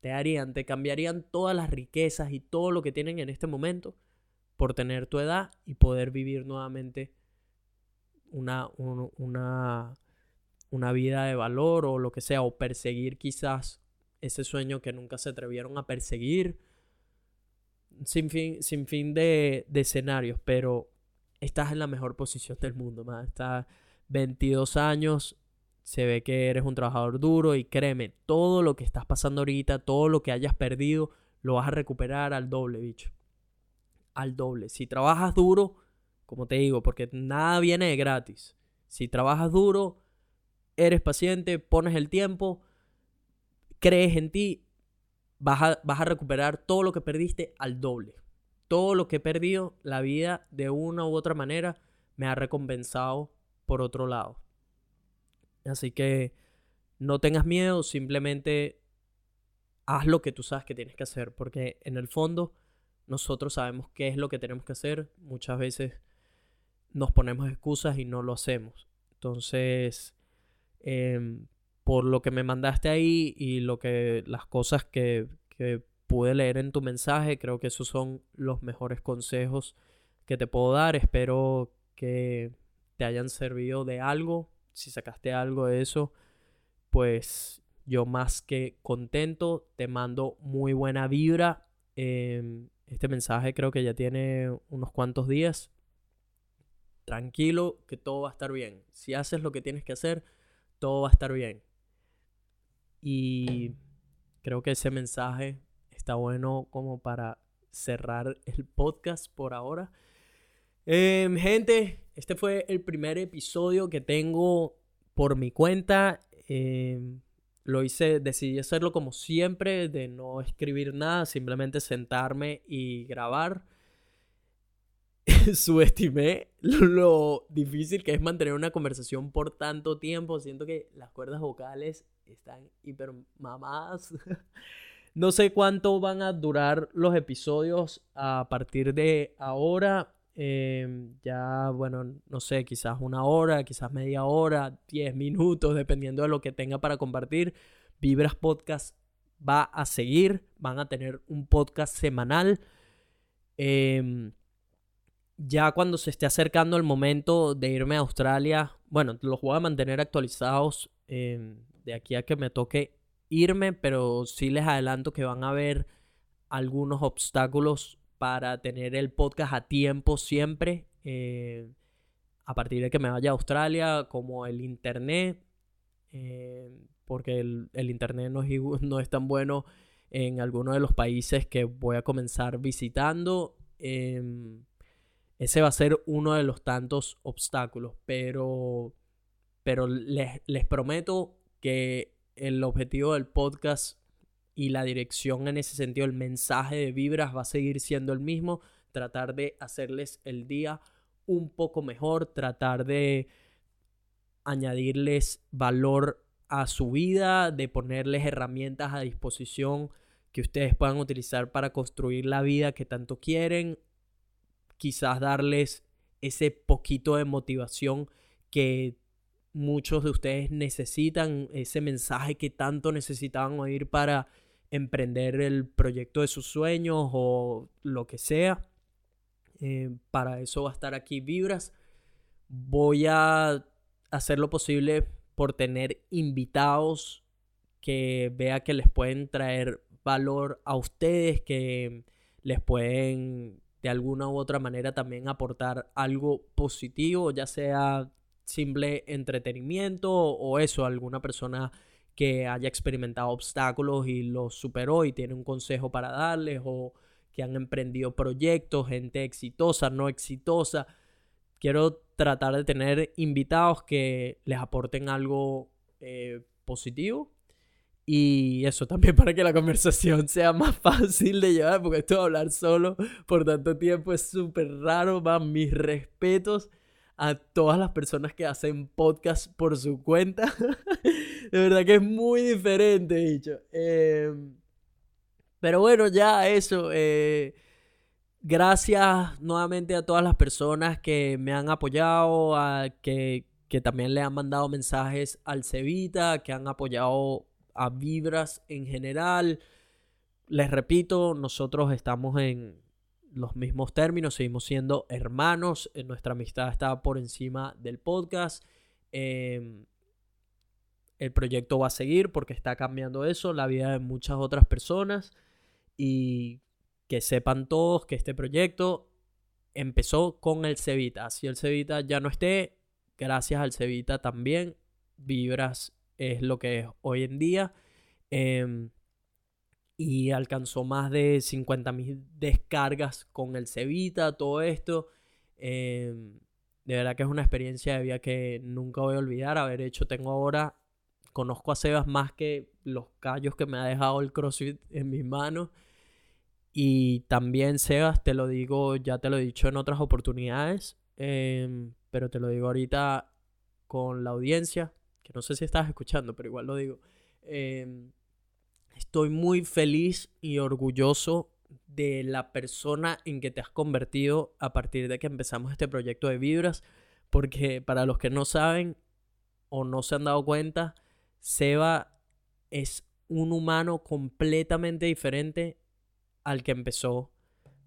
Te harían, te cambiarían todas las riquezas y todo lo que tienen en este momento por tener tu edad y poder vivir nuevamente una, una, una vida de valor o lo que sea, o perseguir quizás ese sueño que nunca se atrevieron a perseguir, sin fin, sin fin de, de escenarios, pero estás en la mejor posición del mundo, más estás 22 años, se ve que eres un trabajador duro y créeme, todo lo que estás pasando ahorita, todo lo que hayas perdido, lo vas a recuperar al doble, bicho. Al doble. Si trabajas duro, como te digo, porque nada viene de gratis. Si trabajas duro, eres paciente, pones el tiempo, crees en ti, vas a, vas a recuperar todo lo que perdiste al doble. Todo lo que he perdido, la vida de una u otra manera me ha recompensado por otro lado. Así que no tengas miedo, simplemente haz lo que tú sabes que tienes que hacer, porque en el fondo nosotros sabemos qué es lo que tenemos que hacer. Muchas veces nos ponemos excusas y no lo hacemos. Entonces, em, por lo que me mandaste ahí y lo que las cosas que, que pude leer en tu mensaje, creo que esos son los mejores consejos que te puedo dar. Espero que te hayan servido de algo si sacaste algo de eso, pues yo más que contento, te mando muy buena vibra. Em, este mensaje creo que ya tiene unos cuantos días. Tranquilo, que todo va a estar bien. Si haces lo que tienes que hacer, todo va a estar bien. Y creo que ese mensaje está bueno como para cerrar el podcast por ahora. Em, gente, este fue el primer episodio que tengo por mi cuenta. Em, lo hice, decidí hacerlo como siempre, de no escribir nada, simplemente sentarme y grabar. Subestimé lo difícil que es mantener una conversación por tanto tiempo. Siento que las cuerdas vocales están hiper mamadas. no sé cuánto van a durar los episodios a partir de ahora. Em, ya, bueno, no sé, quizás una hora, quizás media hora, diez minutos, dependiendo de lo que tenga para compartir. Vibras Podcast va a seguir, van a tener un podcast semanal. Em, ya cuando se esté acercando el momento de irme a Australia, bueno, los voy a mantener actualizados em, de aquí a que me toque irme, pero sí les adelanto que van a haber algunos obstáculos para tener el podcast a tiempo siempre. Eh, a partir de que me vaya a Australia, como el internet, eh, porque el, internet no es, no es, tan bueno en algunos de los países que voy a comenzar visitando. Em, ese va a ser uno de los tantos obstáculos, pero, pero les, les prometo que el objetivo del podcast y la dirección en ese sentido, el mensaje de vibras va a seguir siendo el mismo, tratar de hacerles el día un poco mejor, tratar de añadirles valor a su vida, de ponerles herramientas a disposición que ustedes puedan utilizar para construir la vida que tanto quieren, quizás darles ese poquito de motivación que muchos de ustedes necesitan, ese mensaje que tanto necesitaban oír para emprender el proyecto de sus sueños o lo que sea. Eh, para eso va a estar aquí Vibras. Voy a hacer lo posible por tener invitados que vea que les pueden traer valor a ustedes, que les pueden de alguna u otra manera también aportar algo positivo, ya sea simple entretenimiento o eso, alguna persona que haya experimentado obstáculos y los superó y tiene un consejo para darles o que han emprendido proyectos, gente exitosa, no exitosa. Quiero tratar de tener invitados que les aporten algo eh, positivo y eso también para que la conversación sea más fácil de llevar, porque esto de hablar solo por tanto tiempo es súper raro, van mis respetos a todas las personas que hacen podcast por su cuenta. de verdad que es muy diferente, dicho. Em, pero bueno, ya eso. Eh, gracias nuevamente a todas las personas que me han apoyado, a que, que también le han mandado mensajes al Cevita, que han apoyado a Vibras en general. Les repito, nosotros estamos en los mismos términos, seguimos siendo hermanos, eh, nuestra amistad está por encima del podcast. Em, el proyecto va a seguir porque está cambiando eso, la vida de muchas otras personas y que sepan todos que este proyecto empezó con el Cevita. Si el Cevita ya no esté, gracias al Cevita también Vibras es lo que es hoy en día. Em, y alcanzó más de 50.000 descargas con el Cevita, todo esto. Em, de verdad que es una experiencia de vida que nunca voy a olvidar. Haber hecho, tengo ahora, conozco a Sebas más que los callos que me ha dejado el CrossFit en mis manos. Y también, Sebas, te lo digo, ya te lo he dicho en otras oportunidades, em, pero te lo digo ahorita con la audiencia, que no sé si estás escuchando, pero igual lo digo. Em, estoy muy feliz y orgulloso de la persona en que te has convertido a partir de que empezamos este proyecto de Vibras, porque para los que no saben o no se han dado cuenta, Seba es un humano completamente diferente al que empezó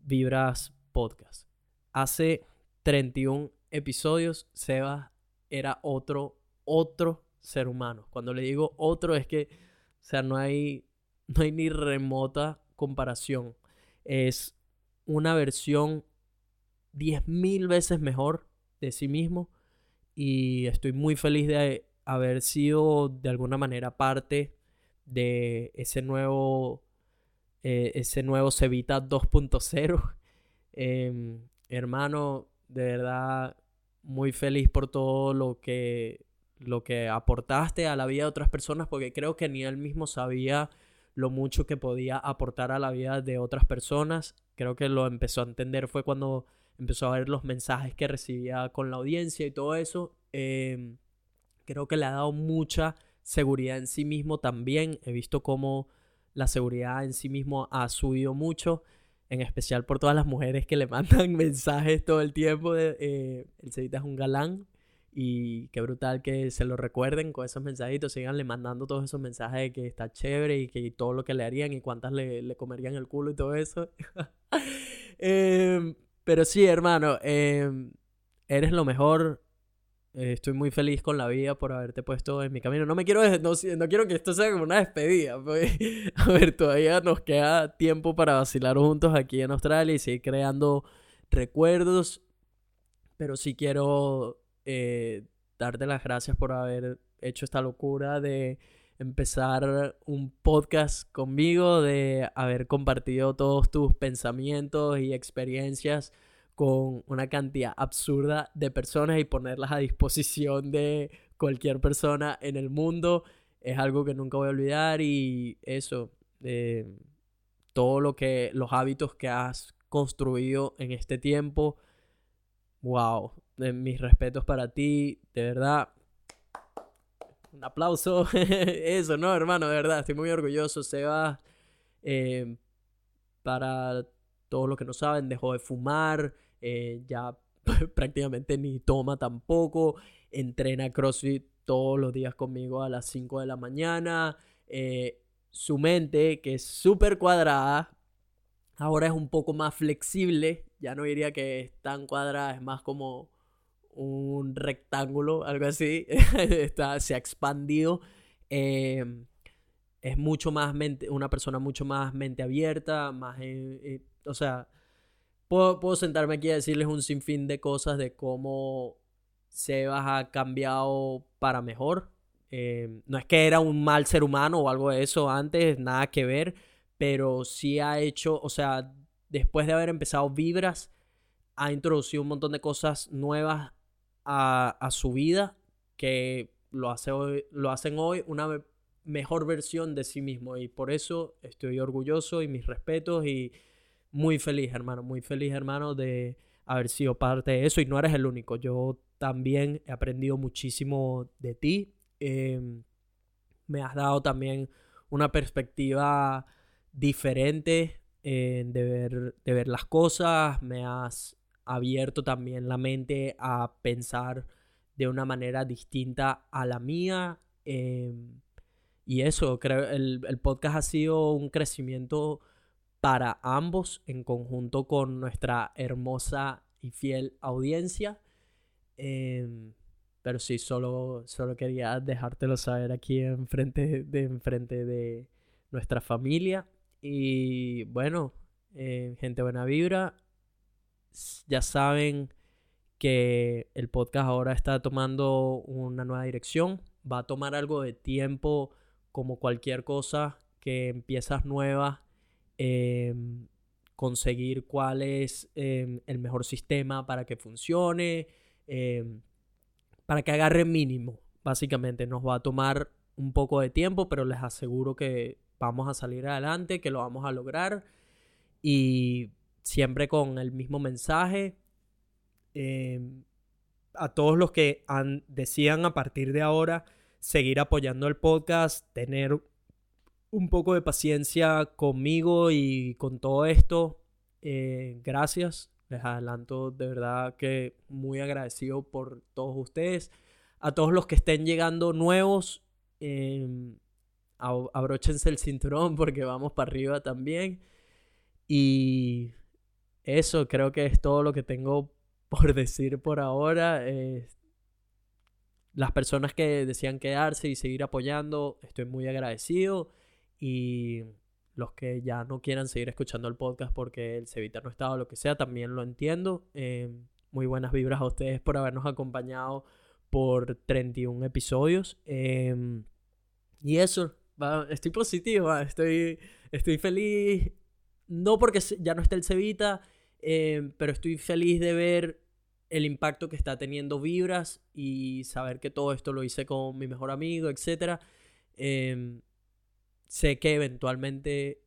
Vibras Podcast. Hace 31 episodios, Seba era otro, otro ser humano. Cuando le digo otro es que, o sea, no hay, no hay ni remota comparación. Es una versión 10.000 veces mejor de sí mismo y estoy muy feliz de haber sido de alguna manera parte de ese nuevo eh, ese nuevo Cevita 2.0. Em, hermano, de verdad, muy feliz por todo lo que, lo que aportaste a la vida de otras personas, porque creo que ni él mismo sabía lo mucho que podía aportar a la vida de otras personas. Creo que lo empezó a entender fue cuando empezó a ver los mensajes que recibía con la audiencia y todo eso. Em, creo que le ha dado mucha seguridad en sí mismo también. He visto cómo la seguridad en sí mismo ha subido mucho, en especial por todas las mujeres que le mandan mensajes todo el tiempo eh, el Cevita es un galán y qué brutal que se lo recuerden con esos mensajitos, siganle mandando todos esos mensajes de que está chévere y que todo lo que le harían y cuántas le, comerían el culo y todo eso. Em, pero sí, hermano, em, eres lo mejor, eh, estoy muy feliz con la vida por haberte puesto en mi camino. No me quiero, no, no quiero que esto sea como una despedida. Pues. A ver, todavía nos queda tiempo para vacilar juntos aquí en Australia y seguir creando recuerdos. Pero sí quiero eh, darte las gracias por haber hecho esta locura de empezar un podcast conmigo, de haber compartido todos tus pensamientos y experiencias con una cantidad absurda de personas y ponerlas a disposición de cualquier persona en el mundo. Es algo que nunca voy a olvidar y eso, eh, todo lo que, los hábitos que has construido en este tiempo, wow, mis respetos para ti, de verdad. Un aplauso. Eso, ¿no, hermano? De verdad, estoy muy orgulloso. Seba, eh, para todos los que no saben, dejó de fumar, eh, ya prácticamente ni toma tampoco, entrena CrossFit todos los días conmigo a las 5 de la mañana. Eh, su mente, que es súper cuadrada, ahora es un poco más flexible. Ya no diría que es tan cuadrada, es más como un rectángulo, algo así. Está, se ha expandido. Em, es mucho más mente, una persona mucho más mente abierta, más, eh, o sea, puedo, sentarme aquí a decirles un sinfín de cosas de cómo Sebas ha cambiado para mejor. Eh, no es que era un mal ser humano o algo de eso antes, nada que ver, pero sí ha hecho, o sea, después de haber empezado Vibras, ha introducido un montón de cosas nuevas a, a su vida que lo, hace hoy, lo hacen hoy una mejor versión de sí mismo y por eso estoy orgulloso y mis respetos y muy feliz, hermano, muy feliz, hermano, de haber sido parte de eso. Y no eres el único. Yo también he aprendido muchísimo de ti. Em, me has dado también una perspectiva diferente eh, de, ver, de ver las cosas. Me has abierto también la mente a pensar de una manera distinta a la mía. Em, y eso, creo, el, el podcast ha sido un crecimiento para ambos en conjunto con nuestra hermosa y fiel audiencia. Em, pero sí, solo, solo quería dejártelo saber aquí enfrente de, enfrente de nuestra familia. Y bueno, eh, gente buena vibra. Ya saben que el podcast ahora está tomando una nueva dirección. va a tomar algo de tiempo como cualquier cosa que empiezas nueva. Em, conseguir cuál es em, el mejor sistema para que funcione, em, para que agarre mínimo. Básicamente nos va a tomar un poco de tiempo, pero les aseguro que vamos a salir adelante, que lo vamos a lograr y siempre con el mismo mensaje. Em, a todos los que han, decían a partir de ahora seguir apoyando el podcast, tener un poco de paciencia conmigo y con todo esto. Eh, gracias. Les adelanto de verdad que muy agradecido por todos ustedes. A todos los que estén llegando nuevos, eh, abróchense el cinturón porque vamos para arriba también. Y eso creo que es todo lo que tengo por decir por ahora. las personas que decían quedarse y seguir apoyando, estoy muy agradecido. Y los que ya no quieran seguir escuchando el podcast porque el Cevita no estaba o lo que sea, también lo entiendo. Eh, muy buenas vibras a ustedes por habernos acompañado por 31 episodios. Em, y eso, estoy positivo, estoy, estoy feliz. No porque ya no esté el Cevita, em, pero estoy feliz de ver el impacto que está teniendo Vibras y saber que todo esto lo hice con mi mejor amigo, etc. Em, sé que eventualmente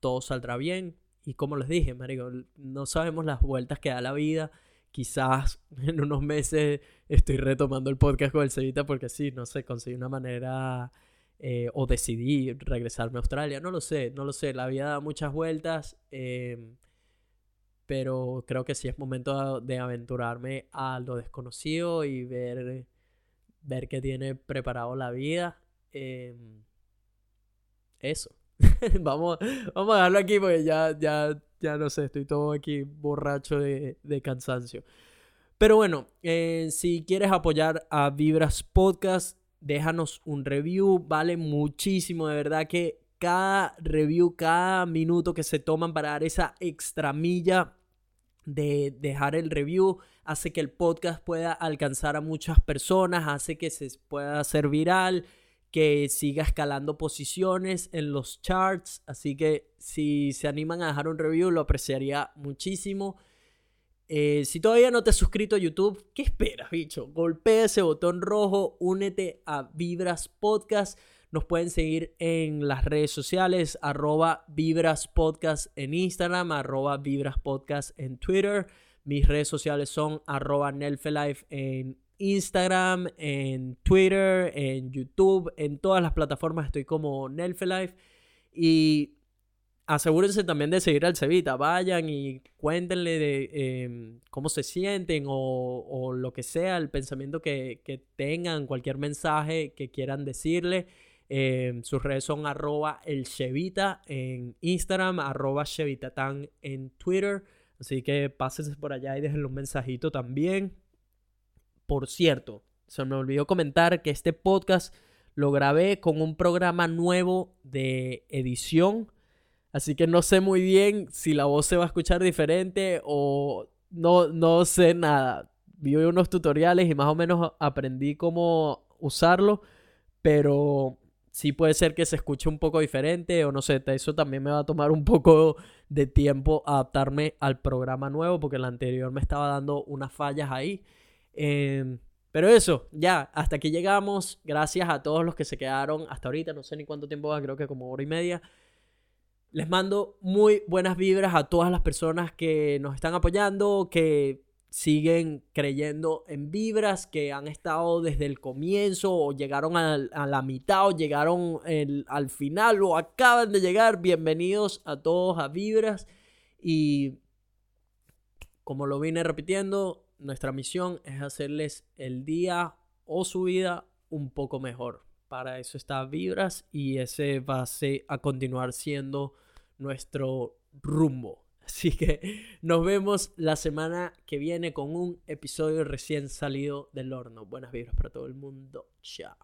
todo saldrá bien. Y como les dije, marico, no sabemos las vueltas que da la vida. Quizás en unos meses estoy retomando el podcast con el Cevita porque sí, no sé, conseguí una manera eh, o decidí regresarme a Australia. No lo sé, no lo sé. La vida da muchas vueltas. Em, pero creo que sí es momento de aventurarme a lo desconocido y ver, ver qué tiene preparado la vida. Em, eso. vamos, vamos a dejarlo aquí porque ya, ya, ya no sé, estoy todo aquí borracho de, cansancio. Pero bueno, eh, si quieres apoyar a Vibras Podcast, déjanos un review. Vale muchísimo, de verdad que cada review, cada minuto que se toman para dar esa extra milla de dejar el review hace que el podcast pueda alcanzar a muchas personas, hace que se pueda hacer viral que siga escalando posiciones en los charts. Así que si se animan a dejar un review, lo apreciaría muchísimo. Eh, si todavía no te has suscrito a YouTube, ¿qué esperas, bicho? Golpea ese botón rojo, únete a Vibras Podcast. Nos pueden seguir en las redes sociales, arroba Vibras Podcast en Instagram, arroba Vibras Podcast en Twitter. Mis redes sociales son arroba Nelfelife en Instagram, en Twitter, en YouTube, en todas las plataformas estoy como Nelfelife. Y asegúrense también de seguir al Cevita. Vayan y cuéntenle de em, cómo se sienten o, lo que sea, el pensamiento que, tengan, cualquier mensaje que quieran decirle. Em, sus redes son arroba el en Instagram, arroba Chevitatán en Twitter. Así que pásense por allá y dejen un mensajito también. Por cierto, se me olvidó comentar que este podcast lo grabé con un programa nuevo de edición. Así que no sé muy bien si la voz se va a escuchar diferente o no, no sé nada. Vi unos tutoriales y más o menos aprendí cómo usarlo, pero sí puede ser que se escuche un poco diferente o no sé, eso también me va a tomar un poco de tiempo adaptarme al programa nuevo porque el anterior me estaba dando unas fallas ahí. Em, pero eso, ya, hasta aquí llegamos. Gracias a todos los que se quedaron hasta ahorita. No sé ni cuánto tiempo va, creo que como hora y media. Les mando muy buenas vibras a todas las personas que nos están apoyando, que siguen creyendo en vibras, que han estado desde el comienzo o llegaron a, la mitad o llegaron al final o acaban de llegar. Bienvenidos a todos a vibras. Y como lo vine repitiendo, nuestra misión es hacerles el día o su vida un poco mejor. Para eso está Vibras y ese va a, continuar siendo nuestro rumbo. Así que nos vemos la semana que viene con un episodio recién salido del horno. Buenas vibras para todo el mundo. Chao.